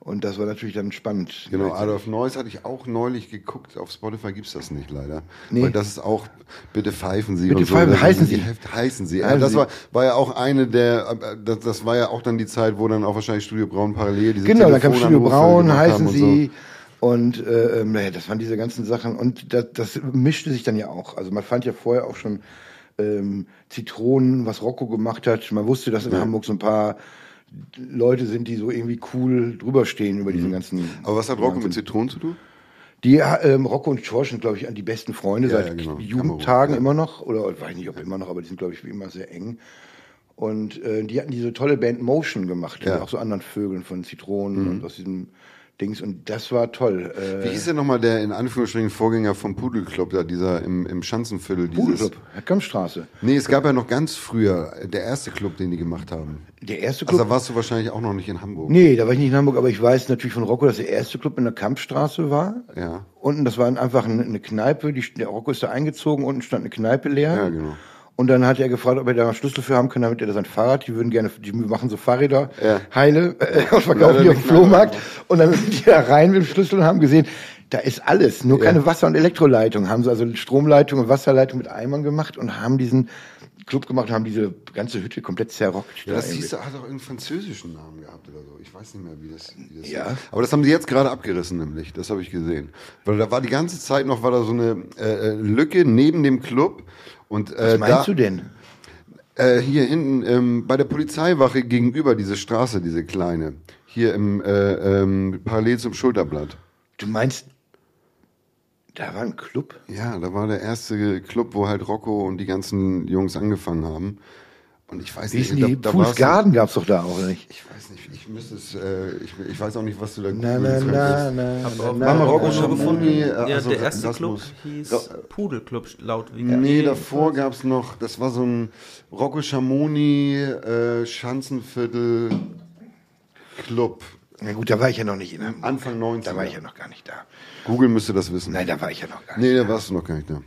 und das war natürlich dann spannend. Genau, Adolf Neuss hatte ich auch neulich geguckt. Auf Spotify gibt's das nicht leider. Nee. Weil das ist auch, bitte pfeifen Sie. Bitte und so. pfeifen, heißen Sie. Heft, heißen Sie. Ja, Heißen das Sie. war, war ja auch eine der, äh, das, das war ja auch dann die Zeit, wo dann auch wahrscheinlich Studio Braun parallel diese Genau, dann kam Studio Braun, heißen sie. Und äh, ähm, naja, das waren diese ganzen Sachen. Und das, das mischte sich dann ja auch. Also man fand ja vorher auch schon ähm, Zitronen, was Rocco gemacht hat. Man wusste, dass in Hamburg so ein paar Leute sind, die so irgendwie cool drüber stehen über diesen ganzen. Aber was hat Rocco mit. Zitronen zu tun? Die ähm, Rocco und George sind, glaube ich, die besten Freunde Ja, seit ja, genau. Jugendtagen Ja. immer noch. Oder ich weiß nicht, ob immer noch, aber die sind, glaube ich, wie immer sehr eng. Und äh, die hatten diese tolle Band Motion gemacht, Ja. Mhm. mit auch so anderen Vögeln von Zitronen und aus diesem Dings. Und das war toll. Wie Äh, hieß denn nochmal der in Anführungsstrichen Vorgänger vom Pudelclub, da dieser im, im Schanzenviertel? Pudelclub, Herkamstraße. Nee, es gab ja noch ganz früher, der erste Club, den die gemacht haben. Der erste Also Club. da warst du wahrscheinlich auch noch nicht in Hamburg. nee, da war ich nicht in Hamburg, aber ich weiß natürlich von Rocco, dass der erste Club in der Kampfstraße war. Ja. Unten, das war einfach eine, eine Kneipe, die, der Rocco ist da eingezogen, unten stand eine Kneipe leer. Ja, genau. Und dann hat er gefragt, ob er da einen Schlüssel für haben kann, damit er da sein Fahrrad, die würden gerne, die machen so Fahrräder, Ja. heile, äh, und verkaufen die auf dem Flohmarkt. Und dann sind die da rein mit dem Schlüssel und haben gesehen, da ist alles, nur keine Wasser- und Elektroleitung. Haben sie also Stromleitung und Wasserleitung mit Eimern gemacht und haben diesen Club gemacht und haben diese ganze Hütte komplett zerrockt. Ja, da das irgendwie. hieß, hat auch einen französischen Namen gehabt oder so. Ich weiß nicht mehr, wie das, wie das Ja. Aber das haben sie jetzt gerade abgerissen, nämlich. Das habe ich gesehen. Weil da war die ganze Zeit noch, war da so eine äh, äh, Lücke neben dem Club. Und, äh, Was meinst da, du denn? Äh, hier hinten ähm, bei der Polizeiwache gegenüber diese Straße, diese kleine. Hier im äh, ähm, parallel zum Schulterblatt. Du meinst, da war ein Club? Ja, da war der erste Club, wo halt Rocco und die ganzen Jungs angefangen haben. Und ich weiß nicht, die? da, da Fools war's- Garden gab's doch da auch, nicht? Ich weiß nicht, ich müsste es, äh, ich, ich weiß auch nicht, was du da Na, na, googeln na, na, na, na, na, schon gefunden. äh, Ja, also der erste Club muss- hieß Pudelclub laut Wikipedia. Nee, davor gab's noch, das war so ein Rocco Schamoni äh, Schanzenviertel Club. Na gut, da war ich ja noch nicht in Hamburg. Anfang 90. Da war ich ja noch gar nicht da. Google müsste das wissen. Nein, da war ich ja noch gar nicht. Nee, da warst du noch gar nicht da.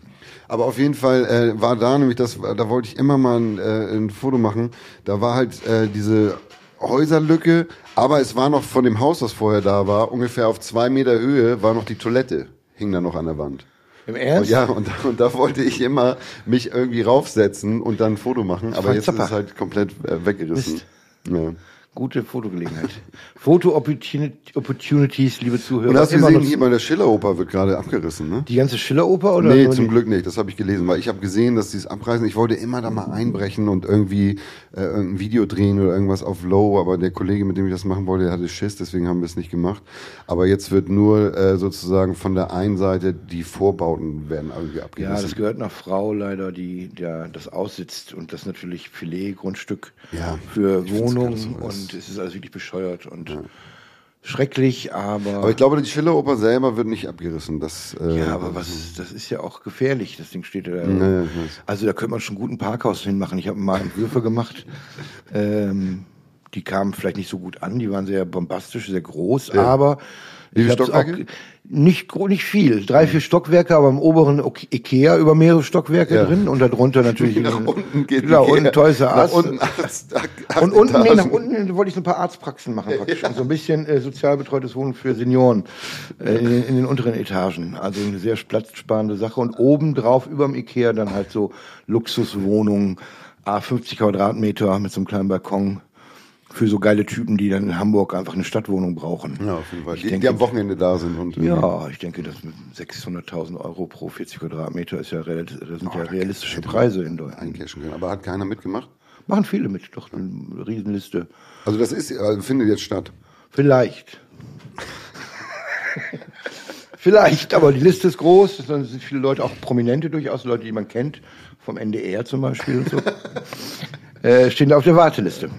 Aber auf jeden Fall äh, war da nämlich das, da wollte ich immer mal ein, äh, ein Foto machen. Da war halt äh, diese Häuserlücke, aber es war noch von dem Haus, das vorher da war, ungefähr auf zwei Meter Höhe, war noch die Toilette, hing da noch an der Wand. Im Und Ernst? ja, und, da- und da wollte ich immer mich irgendwie raufsetzen und dann ein Foto machen, aber jetzt ist es halt komplett äh, weggerissen. Mist. Ja. Gute Fotogelegenheit. Foto-Opportunities, liebe Zuhörer. Und hast du gesehen, hier bei der Schilleroper wird gerade abgerissen, ne? die ganze Schilleroper oder? Nee, zum die- Glück nicht. Das habe ich gelesen, weil ich habe gesehen, dass die es abreißen. Ich wollte immer da mal einbrechen und irgendwie äh, ein Video drehen oder irgendwas auf Low, aber der Kollege, mit dem ich das machen wollte, der hatte Schiss, deswegen haben wir es nicht gemacht. Aber jetzt wird nur äh, sozusagen von der einen Seite die Vorbauten werden irgendwie Ja, abgerissen. das gehört einer Frau leider, die der das aussitzt und das natürlich Filetgrundstück Ja, für Wohnungen aber und es ist alles wirklich bescheuert und schrecklich, aber. Aber ich glaube, die Schilleroper selber wird nicht abgerissen. Das, äh, ja, aber was, das ist ja auch gefährlich. Das Ding steht da. Weiß. also da könnte man schon gut ein Parkhaus hinmachen. Ich habe mal Entwürfe gemacht. Ähm, die kamen vielleicht nicht so gut an. Die waren sehr bombastisch, sehr groß, aber Wie viele Stockwerke? nicht, nicht viel. Drei, vier Stockwerke, aber im oberen Ikea über mehrere Stockwerke Ja. drin und darunter natürlich. Nach unten geht Genau, unten Toys R Nach unten acht, acht Und unten, nee, nach unten wollte ich so ein paar Arztpraxen machen praktisch. Und so ein bisschen äh, sozial betreutes Wohnen für Senioren äh, in, den- in den unteren Etagen. Also eine sehr platzsparende Sache. Und obendrauf überm Ikea dann halt so Luxuswohnungen, A 50 Quadratmeter mit so einem kleinen Balkon für so geile Typen, die dann in Hamburg einfach eine Stadtwohnung brauchen. Ja, auf jeden Fall. Ich Die, denke- die am Wochenende da sind. Und, Ja, ich denke, das mit 600.000 Euro pro 40 Quadratmeter ist ja, relativ, das sind ja da realistische Preise in Deutschland. eincashen können. Aber hat keiner mitgemacht? Machen viele mit, doch eine Riesenliste. Also das ist, also findet jetzt statt. Vielleicht. Vielleicht, aber die Liste ist groß. Es sind viele Leute, auch Prominente durchaus, Leute, die man kennt, vom NDR zum Beispiel und so, äh, stehen da auf der Warteliste.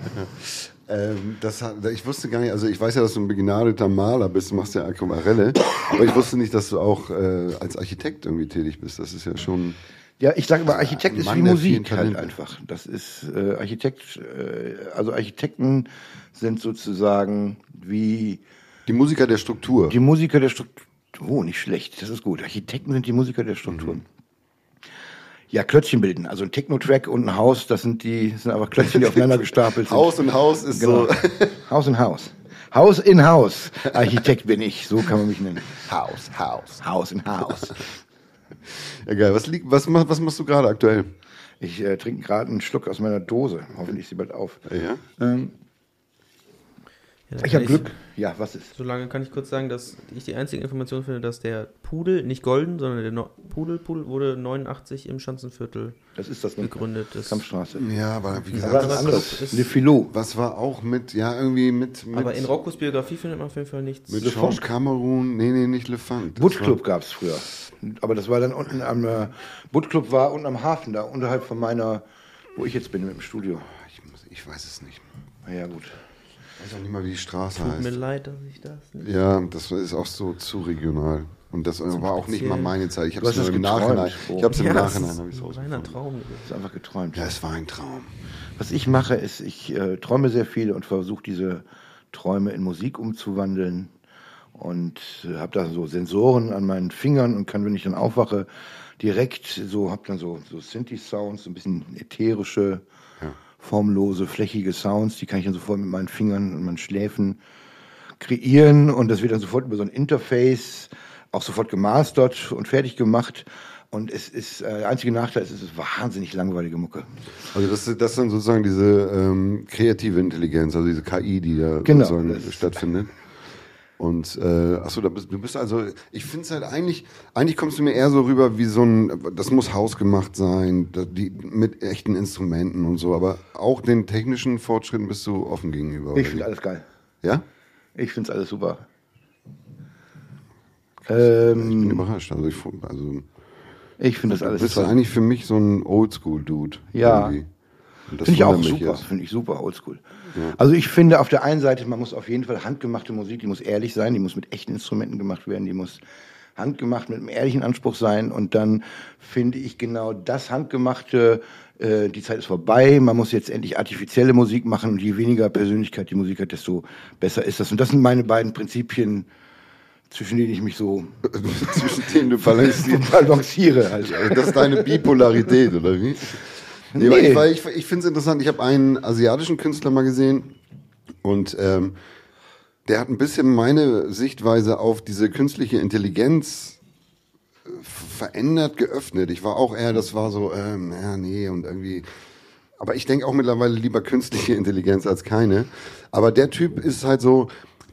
Ähm, das ich wusste gar nicht, also ich weiß ja, dass du ein begnadeter Maler bist, du machst ja Aquarelle, aber ich wusste nicht, dass du auch äh, als Architekt irgendwie tätig bist. Das ist ja schon. Ja, ich sage immer, Architekt ist Mann wie Musik halt einfach. Das ist äh, Architekt, äh, also Architekten sind sozusagen wie Die Musiker der Struktur. die Musiker der Struktur. Oh, nicht schlecht, das ist gut. Architekten sind die Musiker der Strukturen. Mhm. Ja, Klötzchen bilden. Also ein Techno-Track und ein Haus, das sind die, das sind einfach Klötzchen, die aufeinander gestapelt sind. Haus und Haus ist Genau. so. Haus in Haus. Haus in Haus. Architekt bin ich, so kann man mich nennen. Haus, Haus. Haus in Haus. Ja, geil. Was, liegt, was, was machst du gerade aktuell? Ich äh, trinke gerade einen Schluck aus meiner Dose. Hoffentlich ist sie bald auf. Ja? Ähm, Ja, ich habe Glück. Ja, was ist? Solange kann ich kurz sagen, dass ich die einzige Information finde, dass der Pudel, nicht golden, sondern der no Pudel, Pudel wurde 89 im Schanzenviertel Das ist das ne? gegründet. Das Kampfstraße. Ja, aber wie gesagt, ein das, anderes. ist- Le Filou. was war auch mit, ja, irgendwie mit, mit, aber in Roccos Biografie findet man auf jeden Fall nichts. mit Le George Funk? Cameron. Nee, nee, nicht Le Funk. War- Club gab es früher. Aber das war dann unten am äh, Boot Club war unten am Hafen, da unterhalb von meiner, wo ich jetzt bin, mit dem Studio. Ich, muss- ich weiß es nicht. Na ja, gut. Ich weiß auch nicht mal, wie die Straße Tut mir heißt. leid, dass ich das nicht. Ja, das ist auch so zu regional. Und das war auch nicht mal meine Zeit. Ich habe es das im Nachhinein. Ich habe es im Ja, Nachhinein das ist ein reiner. Traum. Das ist einfach geträumt. Ja, es war ein Traum. Was ich mache, ist, ich äh, träume sehr viel und versuche diese Träume in Musik umzuwandeln. Und äh, habe da so Sensoren an meinen Fingern und kann, wenn ich dann aufwache, direkt so, habe dann so, so Synthi-Sounds, so ein bisschen ätherische, formlose, flächige Sounds, die kann ich dann sofort mit meinen Fingern und meinen Schläfen kreieren und das wird dann sofort über so ein Interface auch sofort gemastert und fertig gemacht. Und es ist, äh, der einzige Nachteil ist, es ist wahnsinnig langweilige Mucke. Also das, ist- das ist dann sozusagen diese ähm, kreative Intelligenz, also diese KI, die da Genau, sozusagen stattfindet. Und äh, achso, da bist, du bist also, ich finde es halt eigentlich, eigentlich kommst du mir eher so rüber wie so ein, das muss hausgemacht sein, die, mit echten Instrumenten und so, aber auch den technischen Fortschritten bist du offen gegenüber. Ich finde alles geil. ja? Ich finde es alles super. Ich bin Ähm, überrascht. Also ich, also, ich finde das du alles bist toll. eigentlich für mich so ein Oldschool-Dude. Ja. irgendwie. Das Finde ich auch super, finde ich super, oldschool. Also ich finde auf der einen Seite, man muss auf jeden Fall handgemachte Musik, die muss ehrlich sein, die muss mit echten Instrumenten gemacht werden, die muss handgemacht mit einem ehrlichen Anspruch sein und dann finde ich genau das handgemachte, äh, die Zeit ist vorbei, man muss jetzt endlich artifizielle Musik machen und je weniger Persönlichkeit die Musik hat, desto besser ist das. Und das sind meine beiden Prinzipien, zwischen denen ich mich so Zwischen denen du balancierst. balanciere. Halt. Das ist deine Bipolarität, oder wie? Nee, Nee. ich, weil ich, ich finde es interessant, ich habe einen asiatischen Künstler mal gesehen und ähm, der hat ein bisschen meine Sichtweise auf diese künstliche Intelligenz äh, verändert, geöffnet. Ich war auch eher, das war so, ähm, ja, nee, und irgendwie. Aber ich denke auch mittlerweile lieber künstliche Intelligenz als keine. Aber der Typ ist halt so,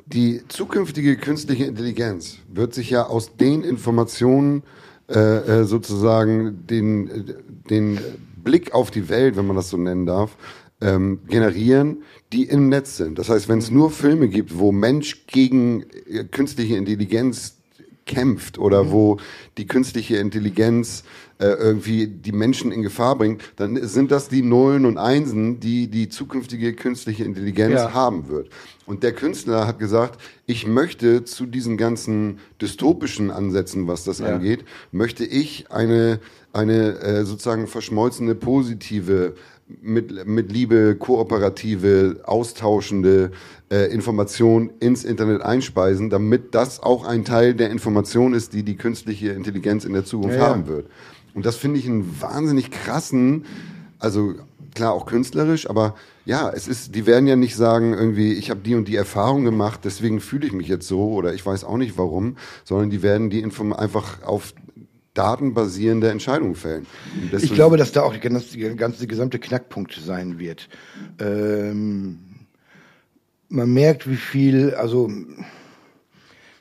die zukünftige künstliche Intelligenz wird sich ja aus den Informationen äh, äh, sozusagen den, den Blick auf die Welt, wenn man das so nennen darf, ähm, generieren, die im Netz sind. Das heißt, wenn es nur Filme gibt, wo Mensch gegen äh, künstliche Intelligenz kämpft oder wo die künstliche Intelligenz äh, irgendwie die Menschen in Gefahr bringt, dann sind das die Nullen und Einsen, die die zukünftige künstliche Intelligenz Ja. haben wird. Und der Künstler hat gesagt, ich möchte zu diesen ganzen dystopischen Ansätzen, was das Ja. angeht, möchte ich eine, eine äh, sozusagen verschmolzene, positive, mit, mit Liebe kooperative, austauschende äh, Information ins Internet einspeisen, damit das auch ein Teil der Information ist, die die künstliche Intelligenz in der Zukunft Ja, haben wird. Und das finde ich einen wahnsinnig krassen, also klar auch künstlerisch, aber ja, es ist, die werden ja nicht sagen irgendwie, ich habe die und die Erfahrung gemacht, deswegen fühle ich mich jetzt so oder ich weiß auch nicht warum, sondern die werden die Inform einfach auf datenbasierende Entscheidungen fällen. Ich glaube, dass da auch die ganze, die ganze gesamte Knackpunkt sein wird. Ähm, man merkt, wie viel, also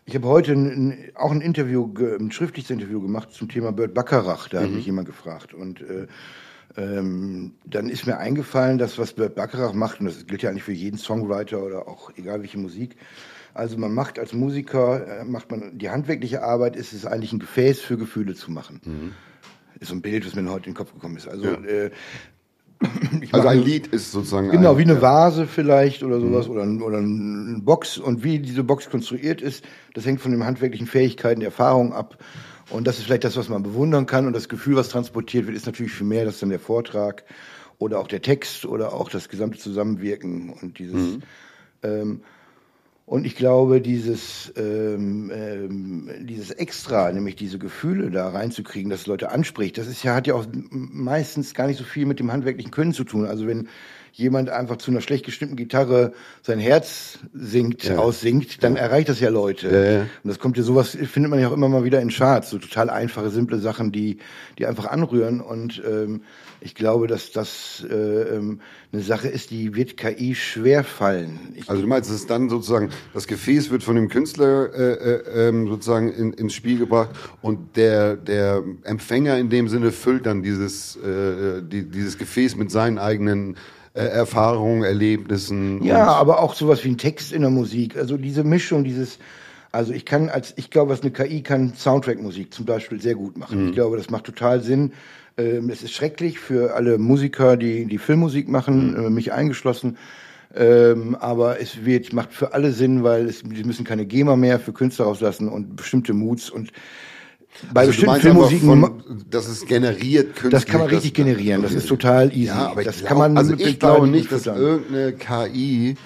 ich habe heute ein, auch ein Interview, ein schriftliches Interview gemacht zum Thema Bert Bacharach, da hat mich jemand gefragt. Und äh, ähm, dann ist mir eingefallen, dass was Bert Bacharach macht, und das gilt ja eigentlich für jeden Songwriter oder auch egal welche Musik, also man macht als Musiker, äh, macht man die handwerkliche Arbeit, ist es eigentlich ein Gefäß für Gefühle zu machen. Ist so ein Bild, was mir heute in den Kopf gekommen ist. Also, äh, ich also ein Lied ist sozusagen Genau, ein, wie eine Vase vielleicht oder sowas oder, ein- oder eine Box. Und wie diese Box konstruiert ist, das hängt von den handwerklichen Fähigkeiten, der Erfahrung ab. Und das ist vielleicht das, was man bewundern kann. Und das Gefühl, was transportiert wird, ist natürlich viel mehr, das dann der Vortrag oder auch der Text oder auch das gesamte Zusammenwirken und dieses. Ähm, und ich glaube, dieses, ähm, ähm, dieses Extra, nämlich diese Gefühle da reinzukriegen, dass Leute anspricht, das ist ja, hat ja auch meistens gar nicht so viel mit dem handwerklichen Können zu tun. Also wenn jemand einfach zu einer schlecht gestimmten Gitarre sein Herz singt, Ja. aussingt, dann erreicht das ja Leute. Ja, ja. Und das kommt ja sowas, findet man ja auch immer mal wieder in Charts, so total einfache, simple Sachen, die, die einfach anrühren. Und ähm, ich glaube, dass das äh, ähm, eine Sache ist, die wird KI schwer fallen. Ich, Also du meinst, es ist dann sozusagen, das Gefäß wird von dem Künstler äh, äh, ähm, sozusagen in, ins Spiel gebracht und der, der Empfänger in dem Sinne füllt dann dieses, äh, die, dieses Gefäß mit seinen eigenen äh, Erfahrungen, Erlebnissen. Ja, aber auch sowas wie ein Text in der Musik. Also diese Mischung, dieses, also ich kann als, ich glaube, was eine KI kann, Soundtrack-Musik zum Beispiel sehr gut machen. Ich glaube, das macht total Sinn. Ähm, es ist schrecklich für alle Musiker, die die Filmmusik machen, äh, mich eingeschlossen. Ähm, aber es wird, macht für alle Sinn, weil es, die müssen keine GEMA mehr für Künstler rauslassen und bestimmte Moods und bei also bestimmten Filmmusiken, von, dass es generiert künstlich. das kann man richtig das- generieren. Das ist total easy. Ja, aber das ich kann glaub, man also mit ich glaube nicht, dass irgendeine KI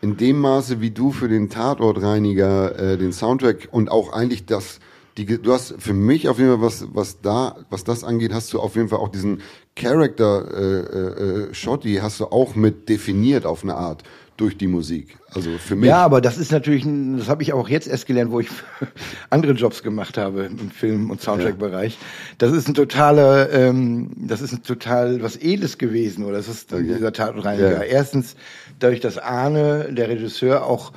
in dem Maße, wie du für den Tatortreiniger äh, den Soundtrack und auch eigentlich das, die, du hast für mich auf jeden Fall was, was da, was das angeht, hast du auf jeden Fall auch diesen Character äh, äh, Shotty hast du auch mit definiert auf eine Art durch die Musik. Also für mich. Ja, aber das ist natürlich, ein- das habe ich auch jetzt erst gelernt, wo ich andere Jobs gemacht habe im Film- und Soundtrack-Bereich. Das ist ein totaler, ähm, das ist ein total was Edles gewesen, oder das ist dieser Tatortreiniger. Ja. Erstens, dadurch, dass Arne, der Regisseur, auch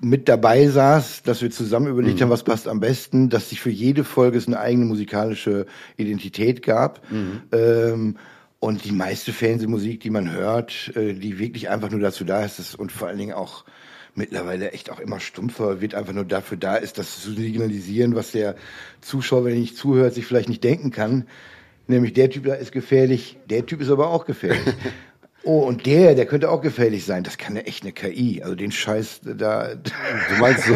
mit dabei saß, dass wir zusammen Mhm. überlegt haben, was passt am besten, dass sich für jede Folge es eine eigene musikalische Identität gab. Mhm. Ähm, und die meiste Fernsehmusik, die man hört, äh, die wirklich einfach nur dazu da ist, dass, und vor allen Dingen auch mittlerweile echt auch immer stumpfer wird, einfach nur dafür da ist, das zu signalisieren, was der Zuschauer, wenn er nicht zuhört, sich vielleicht nicht denken kann. Nämlich der Typ da ist gefährlich, der Typ ist aber auch gefährlich. Oh, und der, der könnte auch gefährlich sein. Das kann ja echt eine KI. Also den Scheiß da. Du meinst so,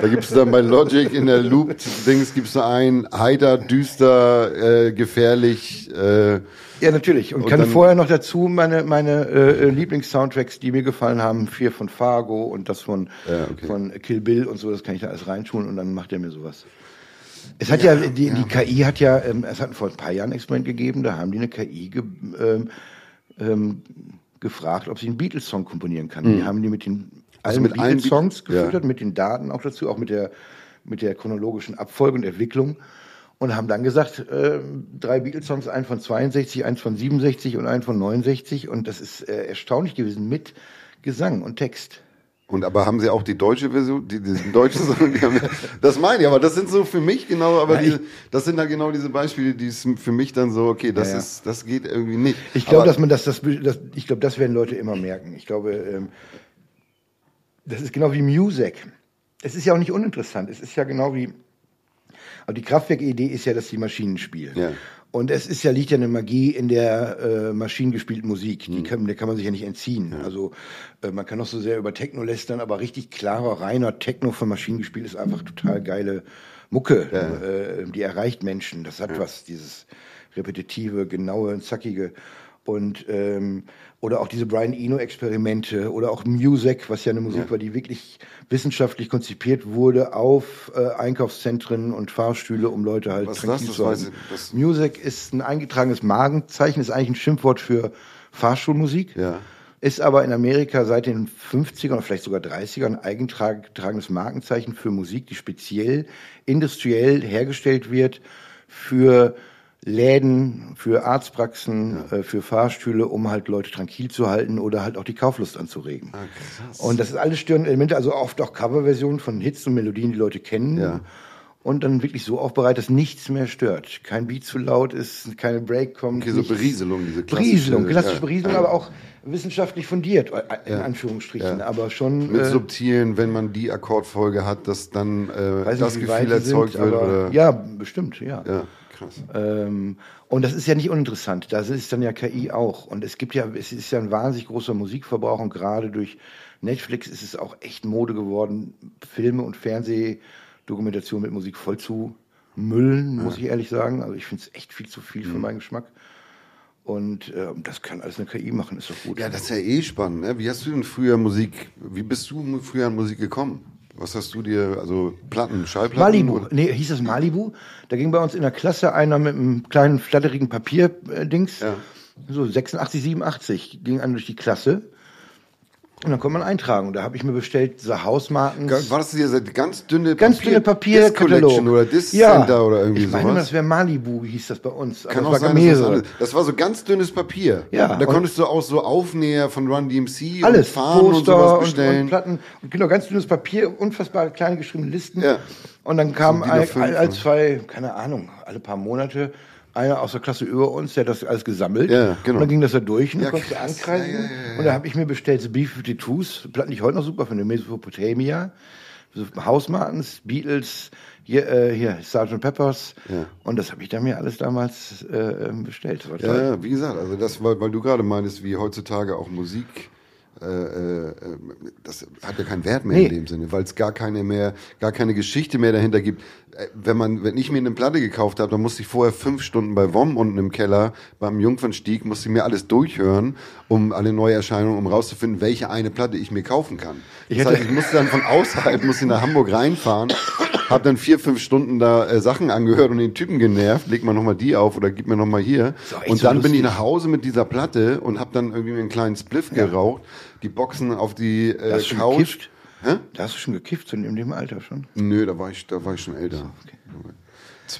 da gibt's dann bei Logic in der Loop-Dings gibt's da ein heiter, düster, äh, gefährlich, äh, Ja, natürlich. Und, Und kann dann- vorher noch dazu meine, meine äh, Lieblings-Soundtracks, die mir gefallen haben, vier von Fargo und das von, Ja, okay. von Kill Bill und so, das kann ich da alles reintun und dann macht er mir sowas. Es hat ja, die, die KI hat ja, ähm, es hat vor ein paar Jahren ein Experiment gegeben, da haben die eine KI ge, ähm, ähm, gefragt, ob sie einen Beatles-Song komponieren kann. Die haben die mit den Mhm. Also allen mit allen Beatles-Songs Beat- ja. gefüttert, mit den Daten auch dazu, auch mit der, mit der chronologischen Abfolge und Entwicklung. Und haben dann gesagt, äh, drei Beatles-Songs, einen von 62, eins von 67 und einen von 69. Und das ist äh, erstaunlich gewesen mit Gesang und Text. Und aber haben sie auch die deutsche Version, die, diesen deutschen Song, die haben, das meine ich, aber das sind so für mich genau, aber Ja, diese, das sind dann genau diese Beispiele, die es für mich dann so, okay, das Ja, ja. ist, das geht irgendwie nicht. Ich glaube, dass man das, das, das, ich glaube, das werden Leute immer merken. Ich glaube, ähm, das ist genau wie Music. Es ist ja auch nicht uninteressant. Es ist ja genau wie, aber die Kraftwerk-Idee ist ja, dass die Maschinen spielen. Ja. Und es ist ja, liegt ja eine Magie in der äh, maschinengespielten Musik. Die kann, der kann man sich ja nicht entziehen. Also äh, man kann noch so sehr über Techno lästern, aber richtig klarer, reiner Techno von Maschinen gespielt ist einfach total geile Mucke. Äh, die erreicht Menschen. Das hat was, dieses repetitive, genaue, zackige. Und ähm, oder auch diese Brian Eno-Experimente oder auch Music, was ja eine Musik war, die wirklich wissenschaftlich konzipiert wurde auf äh, Einkaufszentren und Fahrstühle, um Leute halt Was tranquil das? zu halten. das- Music ist ein eingetragenes Magenzeichen, ist eigentlich ein Schimpfwort für Fahrschulmusik. Ja. Ist aber in Amerika seit den 50ern oder vielleicht sogar 30ern ein eingetragenes Markenzeichen für Musik, die speziell industriell hergestellt wird für Läden, für Arztpraxen, äh, für Fahrstühle, um halt Leute tranquil zu halten oder halt auch die Kauflust anzuregen. Ah, krass. Und das ist alles störende Elemente, also oft auch Coverversionen von Hits und Melodien, die Leute kennen. Ja. Und dann wirklich so aufbereitet, dass nichts mehr stört. Kein Beat zu laut ist, keine Break kommt. Okay, so. Berieselung, diese klassische- Berieselung, klassische ja. Berieselung, aber auch wissenschaftlich fundiert, äh, in Anführungsstrichen. Ja. Aber schon. Mit äh, subtilen, wenn man die Akkordfolge hat, dass dann äh, das nicht, Gefühl erzeugt sind, wird. Oder, Ja, bestimmt, ja. ja, krass. Ähm, und das ist ja nicht uninteressant. Das ist dann ja KI auch. Und es gibt ja, es ist ja ein wahnsinnig großer Musikverbrauch und gerade durch Netflix ist es auch echt Mode geworden, Filme und Fernsehdokumentation mit Musik voll zu müllen, muss ich ehrlich sagen. Also ich finde es echt viel zu viel Mhm. für meinen Geschmack. Und ähm, das kann alles eine KI machen, ist doch gut. Ja, das ist ja eh spannend. Ne? Wie hast du denn früher Musik, wie bist du früher an Musik gekommen? Was hast du dir, also Platten, Schallplatten? Malibu, oder- nee, hieß das Malibu? Da ging bei uns in der Klasse einer mit einem kleinen flatterigen Papierdings, Ja. so 86, 87, ging an durch die Klasse. Und dann konnte man eintragen. Und da habe ich mir bestellt, diese Hausmartens. War das diese ganz dünne Ganz Papier- dünne Collection Papierkatalog. oder Disc Center oder irgendwie ich meine, sowas? das wäre Malibu, hieß das bei uns. Kann auch war sein, das, alles, das war so ganz dünnes Papier. Ja, Und da und- konntest du auch so Aufnäher von Run DMC Alles, und Fahnen und sowas und, bestellen. und Platten. Und genau, ganz dünnes Papier, unfassbar kleine geschriebene Listen. Ja. Und dann kam So DIN ein, A5, all, all ne? zwei, keine Ahnung, alle paar Monate, einer aus der Klasse über uns, der hat das alles gesammelt. Ja, genau. Und dann ging das da durch und Ja, krass. ankreisen. Ja, ja, ja. Und da habe ich mir bestellt so B-52s, Platten, die ich heute noch super finde, Mesopotamia, so Hausmartens, Beatles, hier, äh, hier Sgt. Peppers. Ja. Und das habe ich dann mir alles damals äh, ähm, bestellt. Ja, ja, wie gesagt, also das, weil, weil du gerade meinst, wie heutzutage auch Musik, das hat ja keinen Wert mehr Nee. in dem Sinne, weil es gar keine mehr, gar keine Geschichte mehr dahinter gibt. Äh, Wenn man, wenn ich mir eine Platte gekauft habe, dann musste ich vorher fünf Stunden bei WOM unten im Keller beim Jungfernstieg, musste ich mir alles durchhören, um alle Neuerscheinungen, um rauszufinden, welche eine Platte ich mir kaufen kann. Das Ich heißt, hätte- ich musste dann von außerhalb, musste nach Hamburg reinfahren, habe dann vier, fünf Stunden da äh, Sachen angehört und den Typen genervt, leg mal nochmal die auf oder gib mir nochmal hier. Und so dann bin ich nach Hause mit dieser Platte und habe dann irgendwie einen kleinen Spliff geraucht, die Boxen auf die äh, Hast du schon Couch. gekifft? Hä? Da hast du schon gekifft, so in dem Alter schon. Nö, da war ich, da war ich schon älter.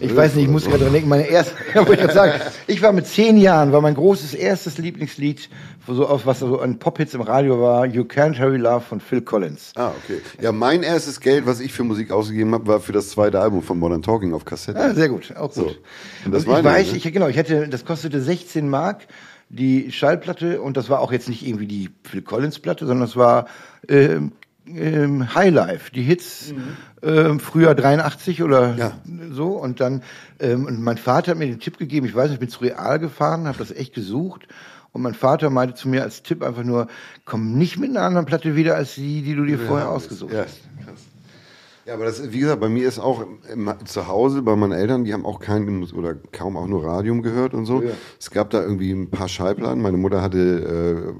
Ich weiß nicht, ich muss gerade dran denken, meine erste, wollte ich sagen, ich war mit zehn Jahren, war mein großes erstes Lieblingslied, so auf was so an Pop-Hits im Radio war, You Can't Hurry Love von Phil Collins. Ah, okay. Ja, mein erstes Geld, was ich für Musik ausgegeben habe, war für das zweite Album von Modern Talking auf Kassette. Ja, sehr gut, auch gut. So. Und das Und war ich weiß, ne? ich, genau, ich hätte, das kostete 16 Mark, die Schallplatte, und das war auch jetzt nicht irgendwie die Phil Collins Platte, sondern das war ähm, ähm, Highlife, die Hits ähm, früher 83 oder Mhm. Ja. so und dann ähm, und mein Vater hat mir den Tipp gegeben, ich weiß nicht, ich bin zu Real gefahren, habe das echt gesucht und mein Vater meinte zu mir als Tipp einfach nur, komm nicht mit einer anderen Platte wieder als die, die du dir vorher ausgesucht Ja, hast. Ja, aber das, wie gesagt, bei mir ist auch im, zu Hause, bei meinen Eltern, die haben auch kein oder kaum auch nur Radium gehört und so. Ja. Es gab da irgendwie ein paar Schallplatten. Meine Mutter hatte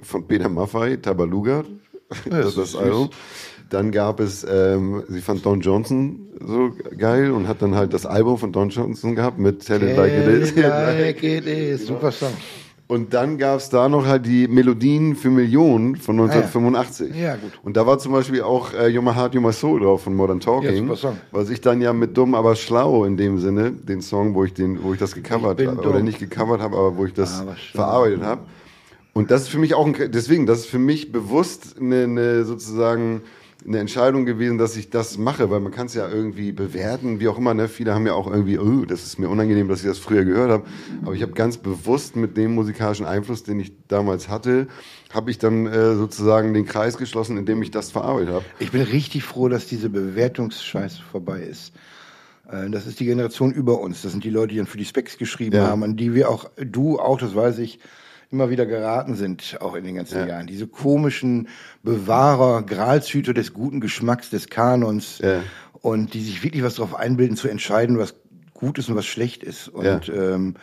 äh, von Peter Maffay Tabaluga, das ist das süß. Album. Dann gab es, ähm, sie fand Don Johnson so geil und hat dann halt das Album von Don Johnson gehabt mit Tell It Like It Is. Like it is. Super Song. Und dann gab's da noch halt die Melodien für Millionen von 1985. Ah, Ja, gut. Und da war zum Beispiel auch äh, You're My Heart, You're My Soul drauf von Modern Ja, Talking. super Song. Was ich dann ja mit Dumm, aber schlau in dem Sinne, den Song, wo ich den, wo ich das gecovert habe, oder nicht gecovert habe, aber wo ich das verarbeitet habe. Und das ist für mich auch ein, deswegen, das ist für mich bewusst eine, eine sozusagen eine Entscheidung gewesen, dass ich das mache, weil man kann es ja irgendwie bewerten, wie auch immer. Ne? Viele haben ja auch irgendwie, oh, das ist mir unangenehm, dass ich das früher gehört habe. Aber ich habe ganz bewusst mit dem musikalischen Einfluss, den ich damals hatte, habe ich dann äh, sozusagen den Kreis geschlossen, indem ich das verarbeitet habe. Ich bin richtig froh, dass diese Bewertungsscheiße vorbei ist. Äh, Das ist die Generation über uns. Das sind die Leute, die dann für die Specs geschrieben Ja. haben, an die wir auch, du auch, das weiß ich, immer wieder geraten sind, auch in den ganzen Ja. Jahren. Diese komischen Bewahrer, Gralshüter des guten Geschmacks, des Kanons Ja. und die sich wirklich was darauf einbilden, zu entscheiden, was gut ist und was schlecht ist. Und ähm,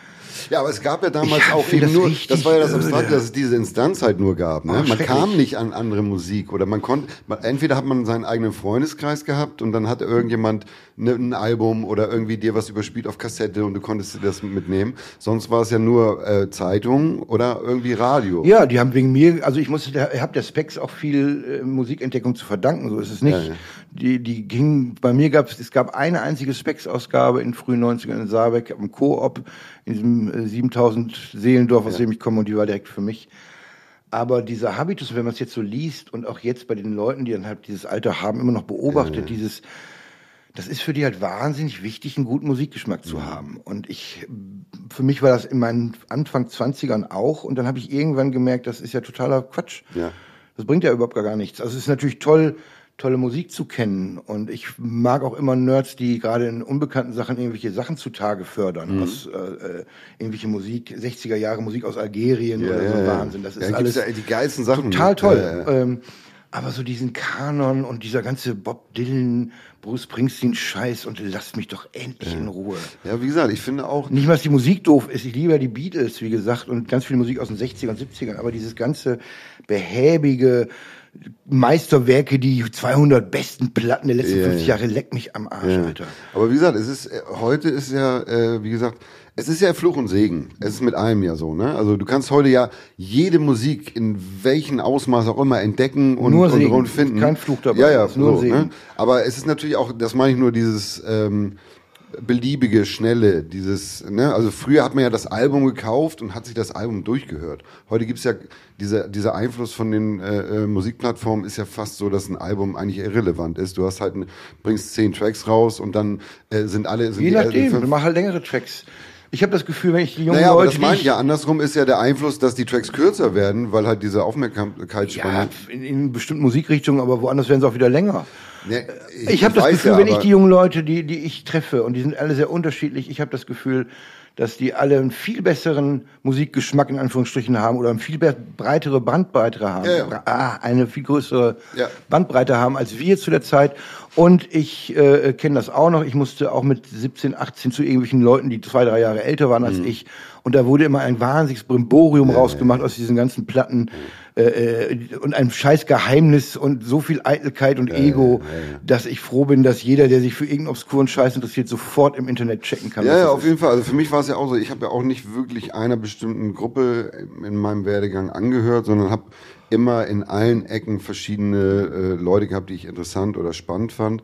Ja, aber es gab ja damals Ich auch eben das nur, richtig das war ja das Abstrakte, dass es diese Instanz halt nur gab. Ne? Man kam nicht an andere Musik oder man konnte, man, entweder hat man seinen eigenen Freundeskreis gehabt und dann hatte irgendjemand ne, ein Album oder irgendwie dir was überspielt auf Kassette und du konntest dir das mitnehmen. Sonst war es ja nur äh, Zeitung oder irgendwie Radio. Ja, die haben wegen mir, also ich musste, ich habe der Specs auch viel äh, Musikentdeckung zu verdanken, so ist es nicht. Ja, ja. Die, die ging, bei mir gab es, es gab eine einzige Specs-Ausgabe in frühen 90ern in Saarbeck am Coop, in diesem äh, 7000 Seelendorf, aus dem ich komme, und die war direkt für mich. Aber dieser Habitus, wenn man es jetzt so liest und auch jetzt bei den Leuten, die dann halt dieses Alter haben, immer noch beobachtet, dieses, das ist für die halt wahnsinnig wichtig, einen guten Musikgeschmack zu haben. Und ich, für mich war das in meinen Anfang 20ern auch. Und dann habe ich irgendwann gemerkt, das ist ja totaler Quatsch. Ja. Das bringt ja überhaupt gar nichts. Also es ist natürlich toll, tolle Musik zu kennen. Und ich mag auch immer Nerds, die gerade in unbekannten Sachen irgendwelche Sachen zutage fördern. Mhm. Aus äh, irgendwelche Musik, 60er Jahre Musik aus Algerien Ja, oder ja, so ja. Wahnsinn. Das Ja, ist gibt's alles ja die geilsten Sachen. total toll. Ja, ja. Ähm, aber so diesen Kanon und dieser ganze Bob Dylan, Bruce Springsteen Scheiß und lasst mich doch endlich in Ruhe. ja, wie gesagt, ich finde auch, Nicht mal, dass die Musik doof ist. Ich liebe ja die Beatles, wie gesagt, und ganz viel Musik aus den 60ern und 70ern. Aber dieses ganze behäbige Meisterwerke, die 200 besten Platten der letzten Ja, 50 ja. Jahre, leck mich am Arsch, Ja. Alter. Aber wie gesagt, es ist äh, heute ist ja, äh, wie gesagt, es ist ja Fluch und Segen. Es ist mit allem ja so, ne? Also du kannst heute ja jede Musik in welchem Ausmaß auch immer entdecken und, Nur und, Segen. und finden. Kein Fluch dabei. Ja, ja, nur so, Segen. ne? Aber es ist natürlich auch, das meine ich nur, dieses ähm, beliebige, schnelle, dieses, ne, also früher hat man ja das Album gekauft und hat sich das Album durchgehört. Heute gibt's ja, dieser, dieser Einfluss von den äh, äh, Musikplattformen ist ja fast so, dass ein Album eigentlich irrelevant ist. Du hast halt, ein, bringst zehn Tracks raus und dann äh, sind alle, sind Je nachdem, fünf- mach halt längere Tracks. Ich habe das Gefühl, wenn ich die jungen naja, aber Leute, das meine ich ja. Andersrum ist ja der Einfluss, dass die Tracks kürzer werden, weil halt diese Aufmerksamkeitsspanne. ja, in, in bestimmten Musikrichtungen, aber woanders werden sie auch wieder länger. Ne, Ich habe das Gefühl, ja, wenn ich die jungen Leute, die, die ich treffe, und die sind alle sehr unterschiedlich, ich habe das Gefühl, dass die alle einen viel besseren Musikgeschmack in Anführungsstrichen haben oder eine viel breitere Bandbreite haben. Ja, ja. Ah, eine viel größere Ja. Bandbreite haben als wir zu der Zeit. Und ich äh, kenne das auch noch. Ich musste auch mit 17, 18 zu irgendwelchen Leuten, die zwei, drei Jahre älter waren als Mhm. ich. Und da wurde immer ein wahnsinniges Brimborium rausgemacht aus diesen ganzen Platten äh, äh, und ein scheiß Geheimnis und so viel Eitelkeit und Ego, dass ich froh bin, dass jeder, der sich für irgendeinen obskuren Scheiß interessiert, sofort im Internet checken kann. Ja, ja, auf ist. jeden Fall. Also für mich war es ja auch so, ich habe ja auch nicht wirklich einer bestimmten Gruppe in meinem Werdegang angehört, sondern habe immer in allen Ecken verschiedene äh, Leute gehabt, die ich interessant oder spannend fand.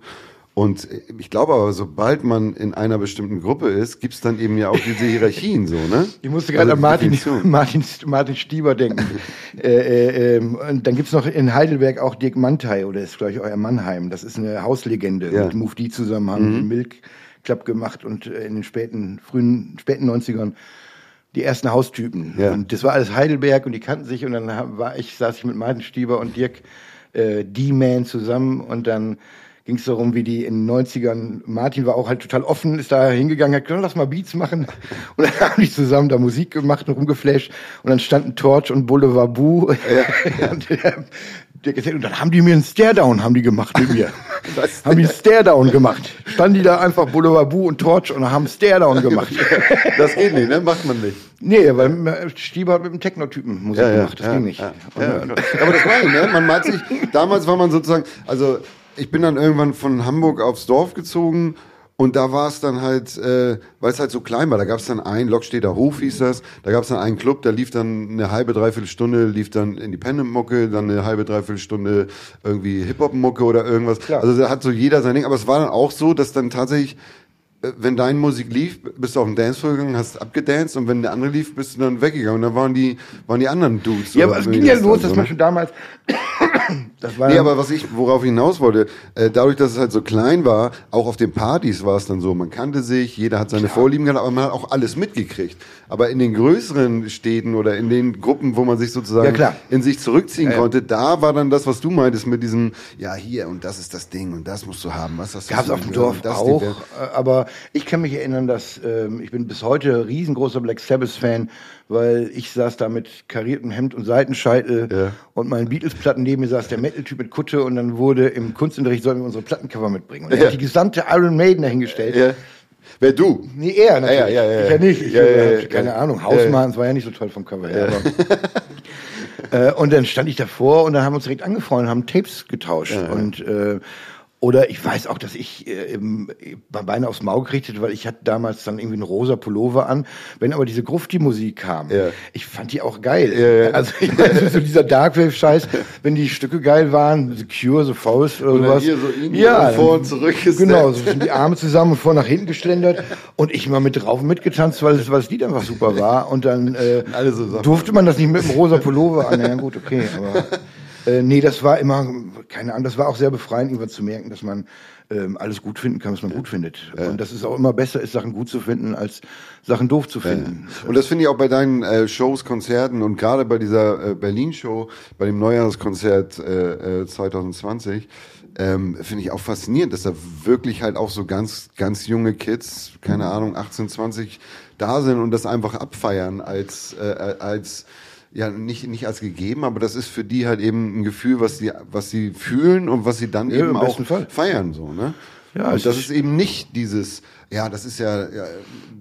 Und ich glaube aber, sobald man in einer bestimmten Gruppe ist, gibt's dann eben ja auch diese Hierarchien so, ne? Ich musste gerade Also an Martin. Martin, Martin Stieber denken. äh, äh, ähm, und dann gibt's noch in Heidelberg auch Dirk Mantei, oder ist, glaube ich, euer Mannheim. Das ist eine Hauslegende. Ja. Mit Mufti zusammen haben die Milk Club gemacht und äh, in den späten, frühen, späten 90ern die ersten Haustypen. Ja. Und das war alles Heidelberg und die kannten sich und dann war ich, saß ich mit Martin Stieber und Dirk äh, D-Man zusammen und dann ging es darum, wie die in den 90ern, Martin war auch halt total offen, ist da hingegangen, hat gesagt, lass mal Beats machen. Und dann haben die zusammen da Musik gemacht und rumgeflasht. Und dann standen Torch und Boulevard Boo. und, der, der gesagt, und dann haben die mir einen Stare-Down haben die gemacht mit mir. Was? haben die einen Stare-Down gemacht. Standen die da einfach Boulevard Boo und Torch und haben einen Stare-Down gemacht. Das geht nicht, ne? Macht man nicht. nee, weil äh, Stieber hat mit dem Techno-Typen Musik gemacht. Das ja, ging nicht. Ja, Und, ja, äh, aber das war ne? Man hat sich, damals war man sozusagen, also ich bin dann irgendwann von Hamburg aufs Dorf gezogen und da war es dann halt, äh, weil es halt so klein war, da gab es dann einen, Lockstädter Hof hieß das, da gab es dann einen Club, da lief dann eine halbe, dreiviertel Stunde, lief dann Independent-Mucke, dann eine halbe, dreiviertel Stunde irgendwie Hip-Hop-Mucke oder irgendwas. Klar. Also da hat so jeder sein Ding, aber es war dann auch so, dass dann tatsächlich äh, wenn deine Musik lief, bist du auf den Dancefloor gegangen, hast abgedanced und wenn der andere lief, bist du dann weggegangen und dann waren die, waren die anderen Dudes. Ja, aber es ging ja los, dann dass so, man ne? schon damals Das war Nee, aber was ich, worauf ich hinaus wollte, äh, dadurch, dass es halt so klein war, auch auf den Partys war es dann so, man kannte sich, jeder hat seine Vorlieben gehabt, aber man hat auch alles mitgekriegt. Aber in den größeren Städten oder in den Gruppen, wo man sich sozusagen Ja, klar. in sich zurückziehen Ja, konnte, da war dann das, was du meintest mit diesem, ja hier und das ist das Ding und das musst du haben, was hast du Gab es so auf dem Dorf das auch, äh, aber ich kann mich erinnern, dass ähm, ich bin bis heute riesengroßer Black Sabbath-Fan, weil ich saß da mit kariertem Hemd und Seitenscheitel Ja. und meinen Beatles-Platten neben mir saß der Metal-Typ mit Kutte und dann wurde im Kunstunterricht sollen wir unsere Plattencover mitbringen. Und er Ja. hat die gesamte Iron Maiden dahingestellt. Ja. Wer du? Nee, er natürlich. Ja, ja, ja, ich ja. nicht. Ich Ja, keine. Ahnung. Hausmanns war ja nicht so toll vom Cover her. Äh, und dann stand ich davor und dann haben wir uns direkt angefreundet, haben Tapes getauscht. Und äh, oder ich weiß auch, dass ich äh, im, bei beinahe aufs Maul hätte, weil ich hatte damals dann irgendwie einen rosa Pullover an. Wenn aber diese Grufti-Musik kam, Ja. ich fand die auch geil. Ja. Also ich meine, so dieser Darkwave-Scheiß, wenn die Stücke geil waren, The Cure, The Faust oder dann sowas. hier so irgendwie ja, vor und zurück gesteppt. Genau, so sind die Arme zusammen und vor nach hinten geschlendert und ich immer mit drauf und mitgetanzt, weil das, weil das Lied einfach super war. Und dann äh, durfte man das nicht mit dem rosa Pullover an. Ja gut, okay, aber äh, nee, das war immer, keine Ahnung, das war auch sehr befreiend, irgendwann zu merken, dass man ähm, alles gut finden kann, was man gut findet. Und dass es auch immer besser ist, Sachen gut zu finden, als Sachen doof zu finden. Und das finde ich auch bei deinen äh, Shows, Konzerten und gerade bei dieser äh, Berlin-Show, bei dem Neujahrskonzert äh, äh, 2020, ähm, finde ich auch faszinierend, dass da wirklich halt auch so ganz, ganz junge Kids, keine Ahnung, 18, 20 da sind und das einfach abfeiern als, äh, als ja, nicht, nicht als gegeben, aber das ist für die halt eben ein Gefühl, was sie, was sie fühlen und was sie dann Ja, eben auch Fall. feiern, so, ne? Ja, und das ist- eben nicht dieses, ja, das ist ja, ja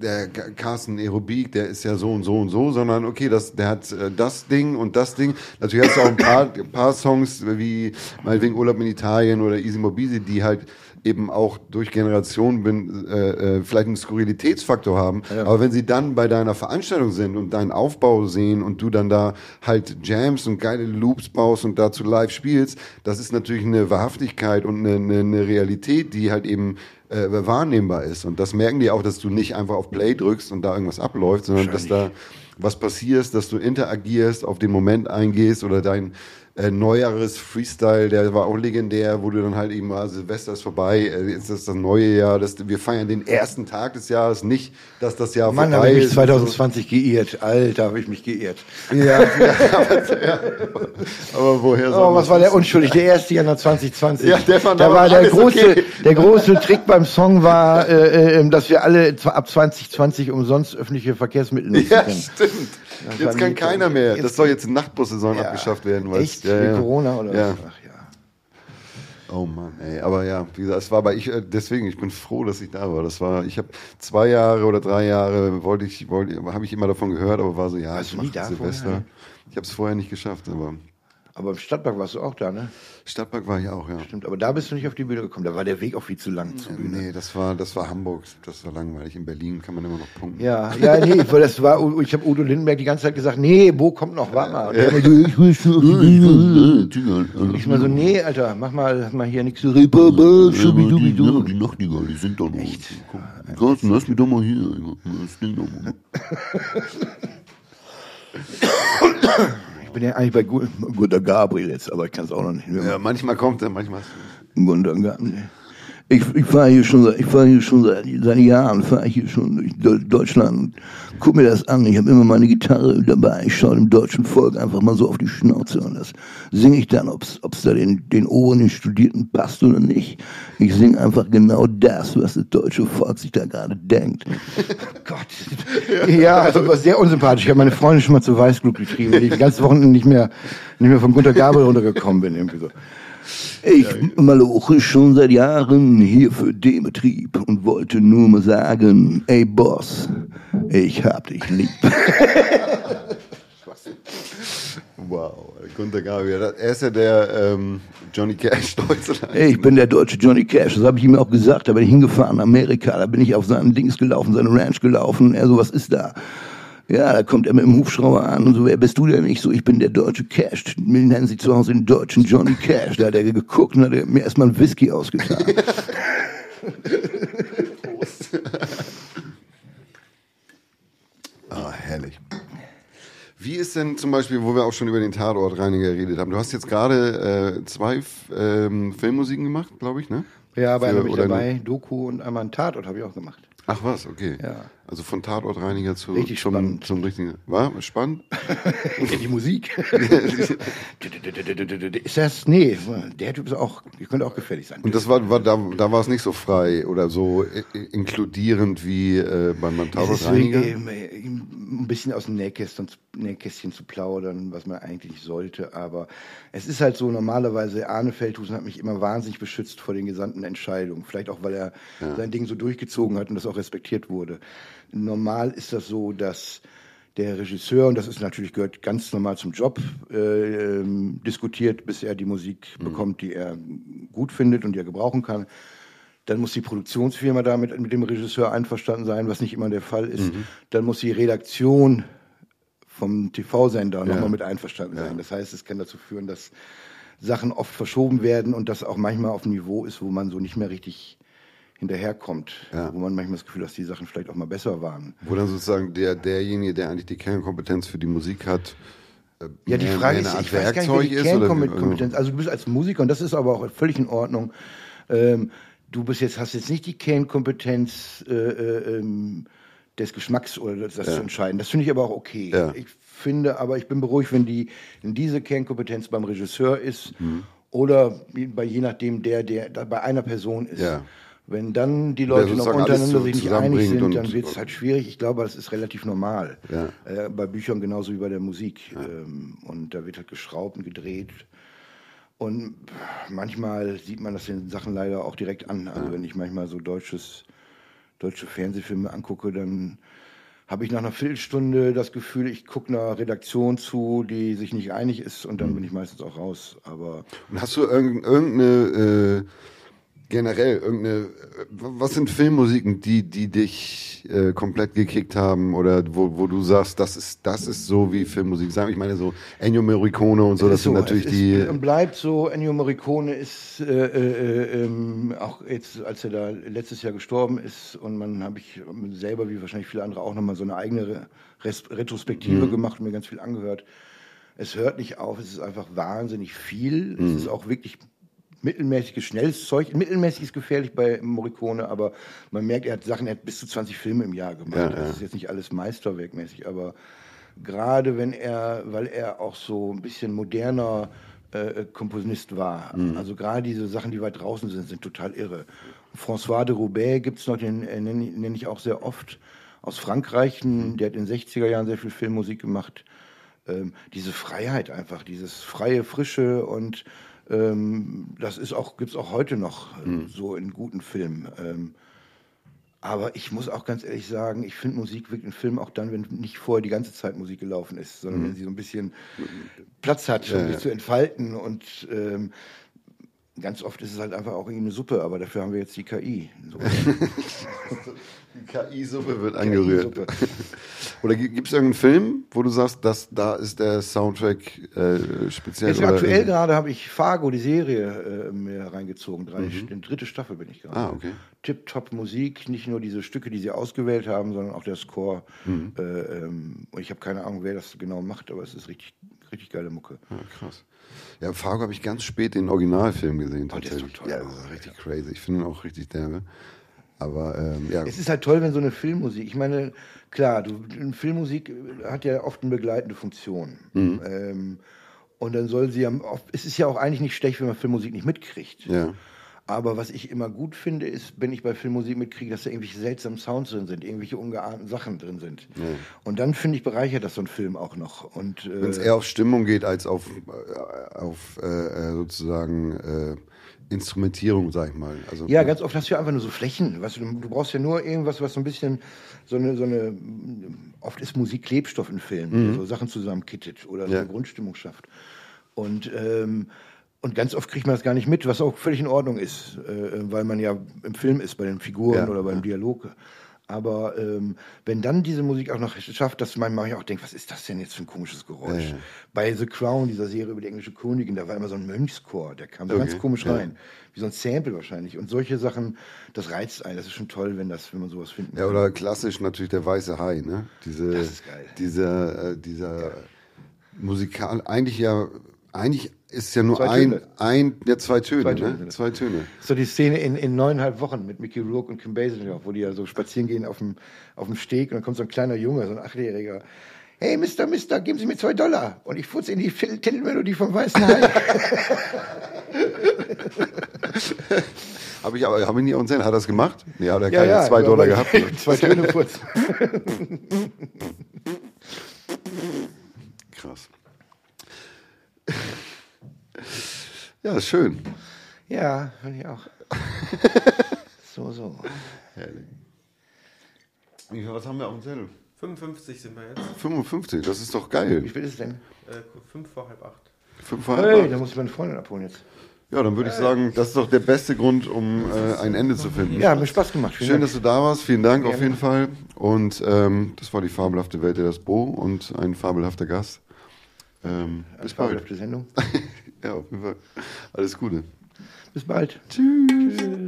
der Ca- Carsten Aerobik, der ist ja so und so und so, sondern okay, das, der hat äh, das Ding und das Ding. Natürlich hast du auch ein paar, ein paar Songs wie meinetwegen Urlaub in Italien oder Easy Mobisi, die halt eben auch durch Generationen bin, äh, äh, vielleicht einen Skurrilitätsfaktor haben. Aber wenn sie dann bei deiner Veranstaltung sind und deinen Aufbau sehen und du dann da halt Jams und geile Loops baust und dazu live spielst, das ist natürlich eine Wahrhaftigkeit und eine, eine, eine Realität, die halt eben äh, wahrnehmbar ist. Und das merken die auch, dass du nicht einfach auf Play drückst und da irgendwas abläuft, sondern dass da was passiert, dass du interagierst, auf den Moment eingehst oder dein äh, neueres Freestyle, der war auch legendär, wo du dann halt eben, ah, Silvester ist vorbei, äh, jetzt ist das neue Jahr, das, wir feiern den ersten Tag des Jahres, nicht, dass das Jahr Mann, habe vorbei ich mich ist. 2020 geirrt. Alter, habe ich mich geirrt. Ja, ja, aber, ja, aber woher soll Oh, man was das war der unschuldig? Der erste Januar 2020. Ja, der fand da aber war der große, okay. der große Trick beim Song war, äh, äh, dass wir alle ab 2020 umsonst öffentliche Verkehrsmittel nutzen Ja, können. stimmt. Das Jetzt kann keiner mehr. Das jetzt- soll jetzt Nachtbussaison Ja. abgeschafft werden. Echt? Ja, ja. Corona oder Ja. Ach ja. Oh Mann, ey. Aber ja, wie gesagt, es war bei ich, äh, deswegen, ich bin froh, dass ich da war. Das war, ich habe zwei Jahre oder drei Jahre wollte ich, wollte, habe ich immer davon gehört, aber war so, ja, Warst ich du nie mach da Silvester. vorher? Ich habe es vorher nicht geschafft, aber Aber im Stadtpark warst du auch da, ne? Stadtpark war ich auch, ja. Stimmt, aber da bist du nicht auf die Bühne gekommen. Da war der Weg auch viel zu lang zur Bühne. Nee, das war, das war Hamburg. Das war langweilig. In Berlin kann man immer noch punkten. Ja, ja, nee, weil das war, ich habe Udo Lindenberg die ganze Zeit gesagt, nee, Bo kommt noch, warte mal. So, ich will schon auf die Bühne. Ich mal so, nee, Alter, mach mal, mach mal hier nichts schubidubidu. Die Nachtigalle, die sind da noch. Echt? Carsten, lass mich doch mal hier. Das Ding doch mal. Ich bin ja eigentlich bei Gu- Gunter Gabriel jetzt, aber ich kann es auch noch nicht mehr. Ja, manchmal kommt er, manchmal. Gunter Gabriel. Ich, ich fahre hier schon, seit- ich fahre hier schon seit, seit Jahren, fahre ich hier schon durch Deu- Deutschland guck mir das an. Ich habe immer meine Gitarre dabei. Ich schaue dem deutschen Volk einfach mal so auf die Schnauze und das singe ich dann, ob es da den, den Oberen, den Studierten passt oder nicht. Ich singe einfach genau das, was das deutsche Volk sich da gerade denkt. Gott. Ja, also war sehr unsympathisch. Ich habe meine Freundin schon mal zu Weißglut getrieben, weil ich die ganze Woche nicht mehr, nicht mehr von Gunter Gabriel runtergekommen bin. Irgendwie so. Ich maloche schon seit Jahren hier für den Betrieb und wollte nur mal sagen, ey Boss, ich hab dich lieb. Wow, Gunter Gabriel. Er ist ja der ähm, Johnny Cash Deutschland. Ich bin der deutsche Johnny Cash, das habe ich ihm auch gesagt. Da bin ich hingefahren Amerika, da bin ich auf seinen Dings gelaufen, seine Ranch gelaufen. Er so, was ist da? Ja, da kommt er mit dem Hubschrauber an und so, wer bist du denn? Ich so, ich bin der deutsche Cash. Mir nennen sie zu Hause den deutschen Johnny Cash. Da hat er geguckt und hat mir erstmal einen Whisky ausgetan. Ah, herrlich. Wie ist denn zum Beispiel, wo wir auch schon über den Tatortreiniger geredet haben, du hast jetzt gerade äh, zwei ähm, Filmmusiken gemacht, glaube ich, ne? Ja, einer bin ich dabei, Doku und einmal ein Tatort habe ich auch gemacht. Ach was, okay. Ja. Also von Tatortreiniger zu Richtig zum, spannend. zum richtigen. War spannend? Die Musik. ist das? Nee, der Typ ist auch, der könnte auch gefährlich sein. Und das war, war da, da war es nicht so frei oder so inkludierend wie äh, beim, Tatortreiniger. äh, ein bisschen aus dem Nähkästchen, Nähkästchen zu plaudern, was man eigentlich nicht sollte. Aber es ist halt so, normalerweise, Arne Feldhusen hat mich immer wahnsinnig beschützt vor den gesamten Entscheidungen. Vielleicht auch, weil er sein Ding so durchgezogen hat und das auch respektiert wurde. Normal ist das so, dass der Regisseur, und das ist natürlich gehört ganz normal zum Job, äh, ähm, diskutiert, bis er die Musik bekommt, die er gut findet und die er gebrauchen kann. Dann muss die Produktionsfirma damit mit dem Regisseur einverstanden sein, was nicht immer der Fall ist. Dann muss die Redaktion vom TV-Sender nochmal mit einverstanden sein. Das heißt, es kann dazu führen, dass Sachen oft verschoben werden und das auch manchmal auf einem Niveau ist, wo man so nicht mehr richtig hinterherkommt. Ja. Wo man manchmal das Gefühl hat, dass die Sachen vielleicht auch mal besser waren. Wo dann sozusagen der, derjenige, der eigentlich die Kernkompetenz für die Musik hat, äh, Ja, die Frage ist, ich weiß gar nicht, wer die Kernkompetenz, also du bist als Musiker, und das ist aber auch völlig in Ordnung, ähm, du bist jetzt, hast jetzt nicht die Kernkompetenz äh, äh, ähm, des Geschmacks oder das, das zu entscheiden. Das finde ich aber auch okay. Ja. Ich finde aber, ich bin beruhigt, wenn die, wenn diese Kernkompetenz beim Regisseur ist Mhm. oder bei je nachdem der, der bei einer Person ist. Ja. Wenn dann die Leute noch untereinander sich nicht einig sind, dann wird es halt schwierig. Ich glaube, das ist relativ normal. Ja. Äh, bei Büchern genauso wie bei der Musik. Ähm, und da wird halt geschraubt und gedreht. Und manchmal sieht man das den Sachen leider auch direkt an. Also wenn ich manchmal so deutsches, deutsche Fernsehfilme angucke, dann habe ich nach einer Viertelstunde das Gefühl, ich gucke einer Redaktion zu, die sich nicht einig ist und dann Mhm. bin ich meistens auch raus. Aber Und hast du irgend- irgendeine, äh, generell, irgendeine, äh, was sind Filmmusiken, die, die dich äh, komplett gekickt haben oder wo, wo du sagst, das ist, das ist so wie Filmmusik sein? Ich meine so Ennio Morricone und so, das ist sind so, natürlich die, Ist und bleibt so. Ennio Morricone ist äh, äh, ähm, auch jetzt, als er da letztes Jahr gestorben ist und man habe ich selber wie wahrscheinlich viele andere auch nochmal so eine eigene Re- Res Retrospektive gemacht und mir ganz viel angehört. Es hört nicht auf, es ist einfach wahnsinnig viel. Es ist auch wirklich mittelmäßiges, schnelles Zeug. Mittelmäßig ist gefährlich bei Morricone, aber man merkt, er hat Sachen, er hat bis zu 20 Filme im Jahr gemacht. Ja, das ist jetzt nicht alles meisterwerkmäßig, aber gerade wenn er, weil er auch so ein bisschen moderner äh, Komponist war. Mhm. Also gerade diese Sachen, die weit draußen sind, sind total irre. François de Roubaix gibt es noch, den äh, nenne nenn ich auch sehr oft aus Frankreich. Mhm. Der hat in den 60er Jahren sehr viel Filmmusik gemacht. Ähm, diese Freiheit einfach, dieses freie, frische und ähm, das ist auch, gibt es auch heute noch äh, Mhm. so in guten Filmen. Ähm, aber ich muss auch ganz ehrlich sagen, ich finde Musik wirkt in Filmen auch dann, wenn nicht vorher die ganze Zeit Musik gelaufen ist, sondern wenn sie so ein bisschen Platz hat, um sich zu entfalten. Und ähm, ganz oft ist es halt einfach auch eine Suppe, aber dafür haben wir jetzt die KI. Die KI-Suppe wird angerührt. KI-Suppe. Oder gibt es irgendeinen Film, wo du sagst, dass da ist der Soundtrack äh, speziell? Jetzt aktuell irgendwie- gerade habe ich Fargo, die Serie, äh, mir reingezogen. Drei, Die dritte Staffel bin ich gerade. Ah, okay. Tip-top Musik, nicht nur diese Stücke, die sie ausgewählt haben, sondern auch der Score. Mhm. Äh, ähm, und ich habe keine Ahnung, wer das genau macht, aber es ist richtig, richtig geile Mucke. Ja, krass. Ja, Fargo habe ich ganz spät den Originalfilm gesehen, Oh, der ist doch tatsächlich. toll. ja, das ist richtig crazy. Ich finde ihn auch richtig derbe. Aber ähm, ja, Es ist halt toll, wenn so eine Filmmusik, ich meine, klar, du, Filmmusik hat ja oft eine begleitende Funktion. Mhm. Ähm, und dann soll sie ja, oft, es ist ja auch eigentlich nicht schlecht, wenn man Filmmusik nicht mitkriegt. ja. Aber was ich immer gut finde, ist, wenn ich bei Filmmusik mitkriege, dass da irgendwelche seltsamen Sounds drin sind, irgendwelche ungeahnten Sachen drin sind. Und dann finde ich, bereichert das so ein Film auch noch. Und Wenn es äh, eher auf Stimmung geht als auf, äh, auf äh, äh, sozusagen äh, Instrumentierung, sag ich mal. Also, ja, ganz oft hast du ja einfach nur so Flächen. Weißt du, du brauchst ja nur irgendwas, was so ein bisschen so eine, so eine oft ist Musik Klebstoff in Filmen, der so Sachen zusammenkittet oder so Ja. eine Grundstimmung schafft. Und ähm, und ganz oft kriegt man das gar nicht mit, was auch völlig in Ordnung ist, äh, weil man ja im Film ist, bei den Figuren Ja, oder beim Dialog. Aber ähm, wenn dann diese Musik auch noch schafft, dass man manchmal auch denkt, was ist das denn jetzt für ein komisches Geräusch? Ja, ja. Bei The Crown, dieser Serie über die englische Königin, da war immer so ein Mönchschor, der kam so Okay, ganz komisch ja. rein. Wie so ein Sample wahrscheinlich. Und solche Sachen, das reizt einen. Das ist schon toll, wenn, das, wenn man sowas finden Ja, oder klassisch natürlich der weiße Hai, ne? Diese, Das ist geil. Dieser, äh, dieser musikal, eigentlich ja, eigentlich ist ja nur Zwei ein, Töne. ein, ja, zwei Töne, Zwei ne? Töne. Zwei Töne. So die Szene in, in neuneinhalb Wochen mit Mickey Rourke und Kim Basinger, wo die ja so spazieren gehen auf dem, auf dem Steg und dann kommt so ein kleiner Junge, so ein Achtjähriger. Hey, Mister, Mister, geben Sie mir zwei Dollar. Und ich furze in die Titel- Titelmelodie vom Weißen Hai. Habe ich aber, habe ich nie auch gesehen. Hat er das gemacht? Nee, hat er Ja, keine ja, zwei Dollar gehabt. zwei Töne furzen. Krass. Ja, ist schön. Ja, finde ich auch. So, so. Herrlich. Wie viel- Was haben wir auf dem Zettel? 55 sind wir jetzt. 55, das ist doch Wie geil. spät ist es denn? Äh, fünf vor halb acht. Fünf vor Hey, halb da acht. muss ich meine Freundin abholen jetzt. Ja, dann würde ich sagen, das ist doch der beste Grund, um äh, ein Ende zu finden. Ja, hat mir Spaß gemacht. Vielen Schön, Dank. dass du da warst. Vielen Dank auf Gerne. jeden Fall. Und ähm, das war die fabelhafte Welt der das Bo und ein fabelhafter Gast. Ähm, bis Das war bald. auf die Sendung. Ja, auf jeden Fall. Alles Gute. Bis bald. Tschüss.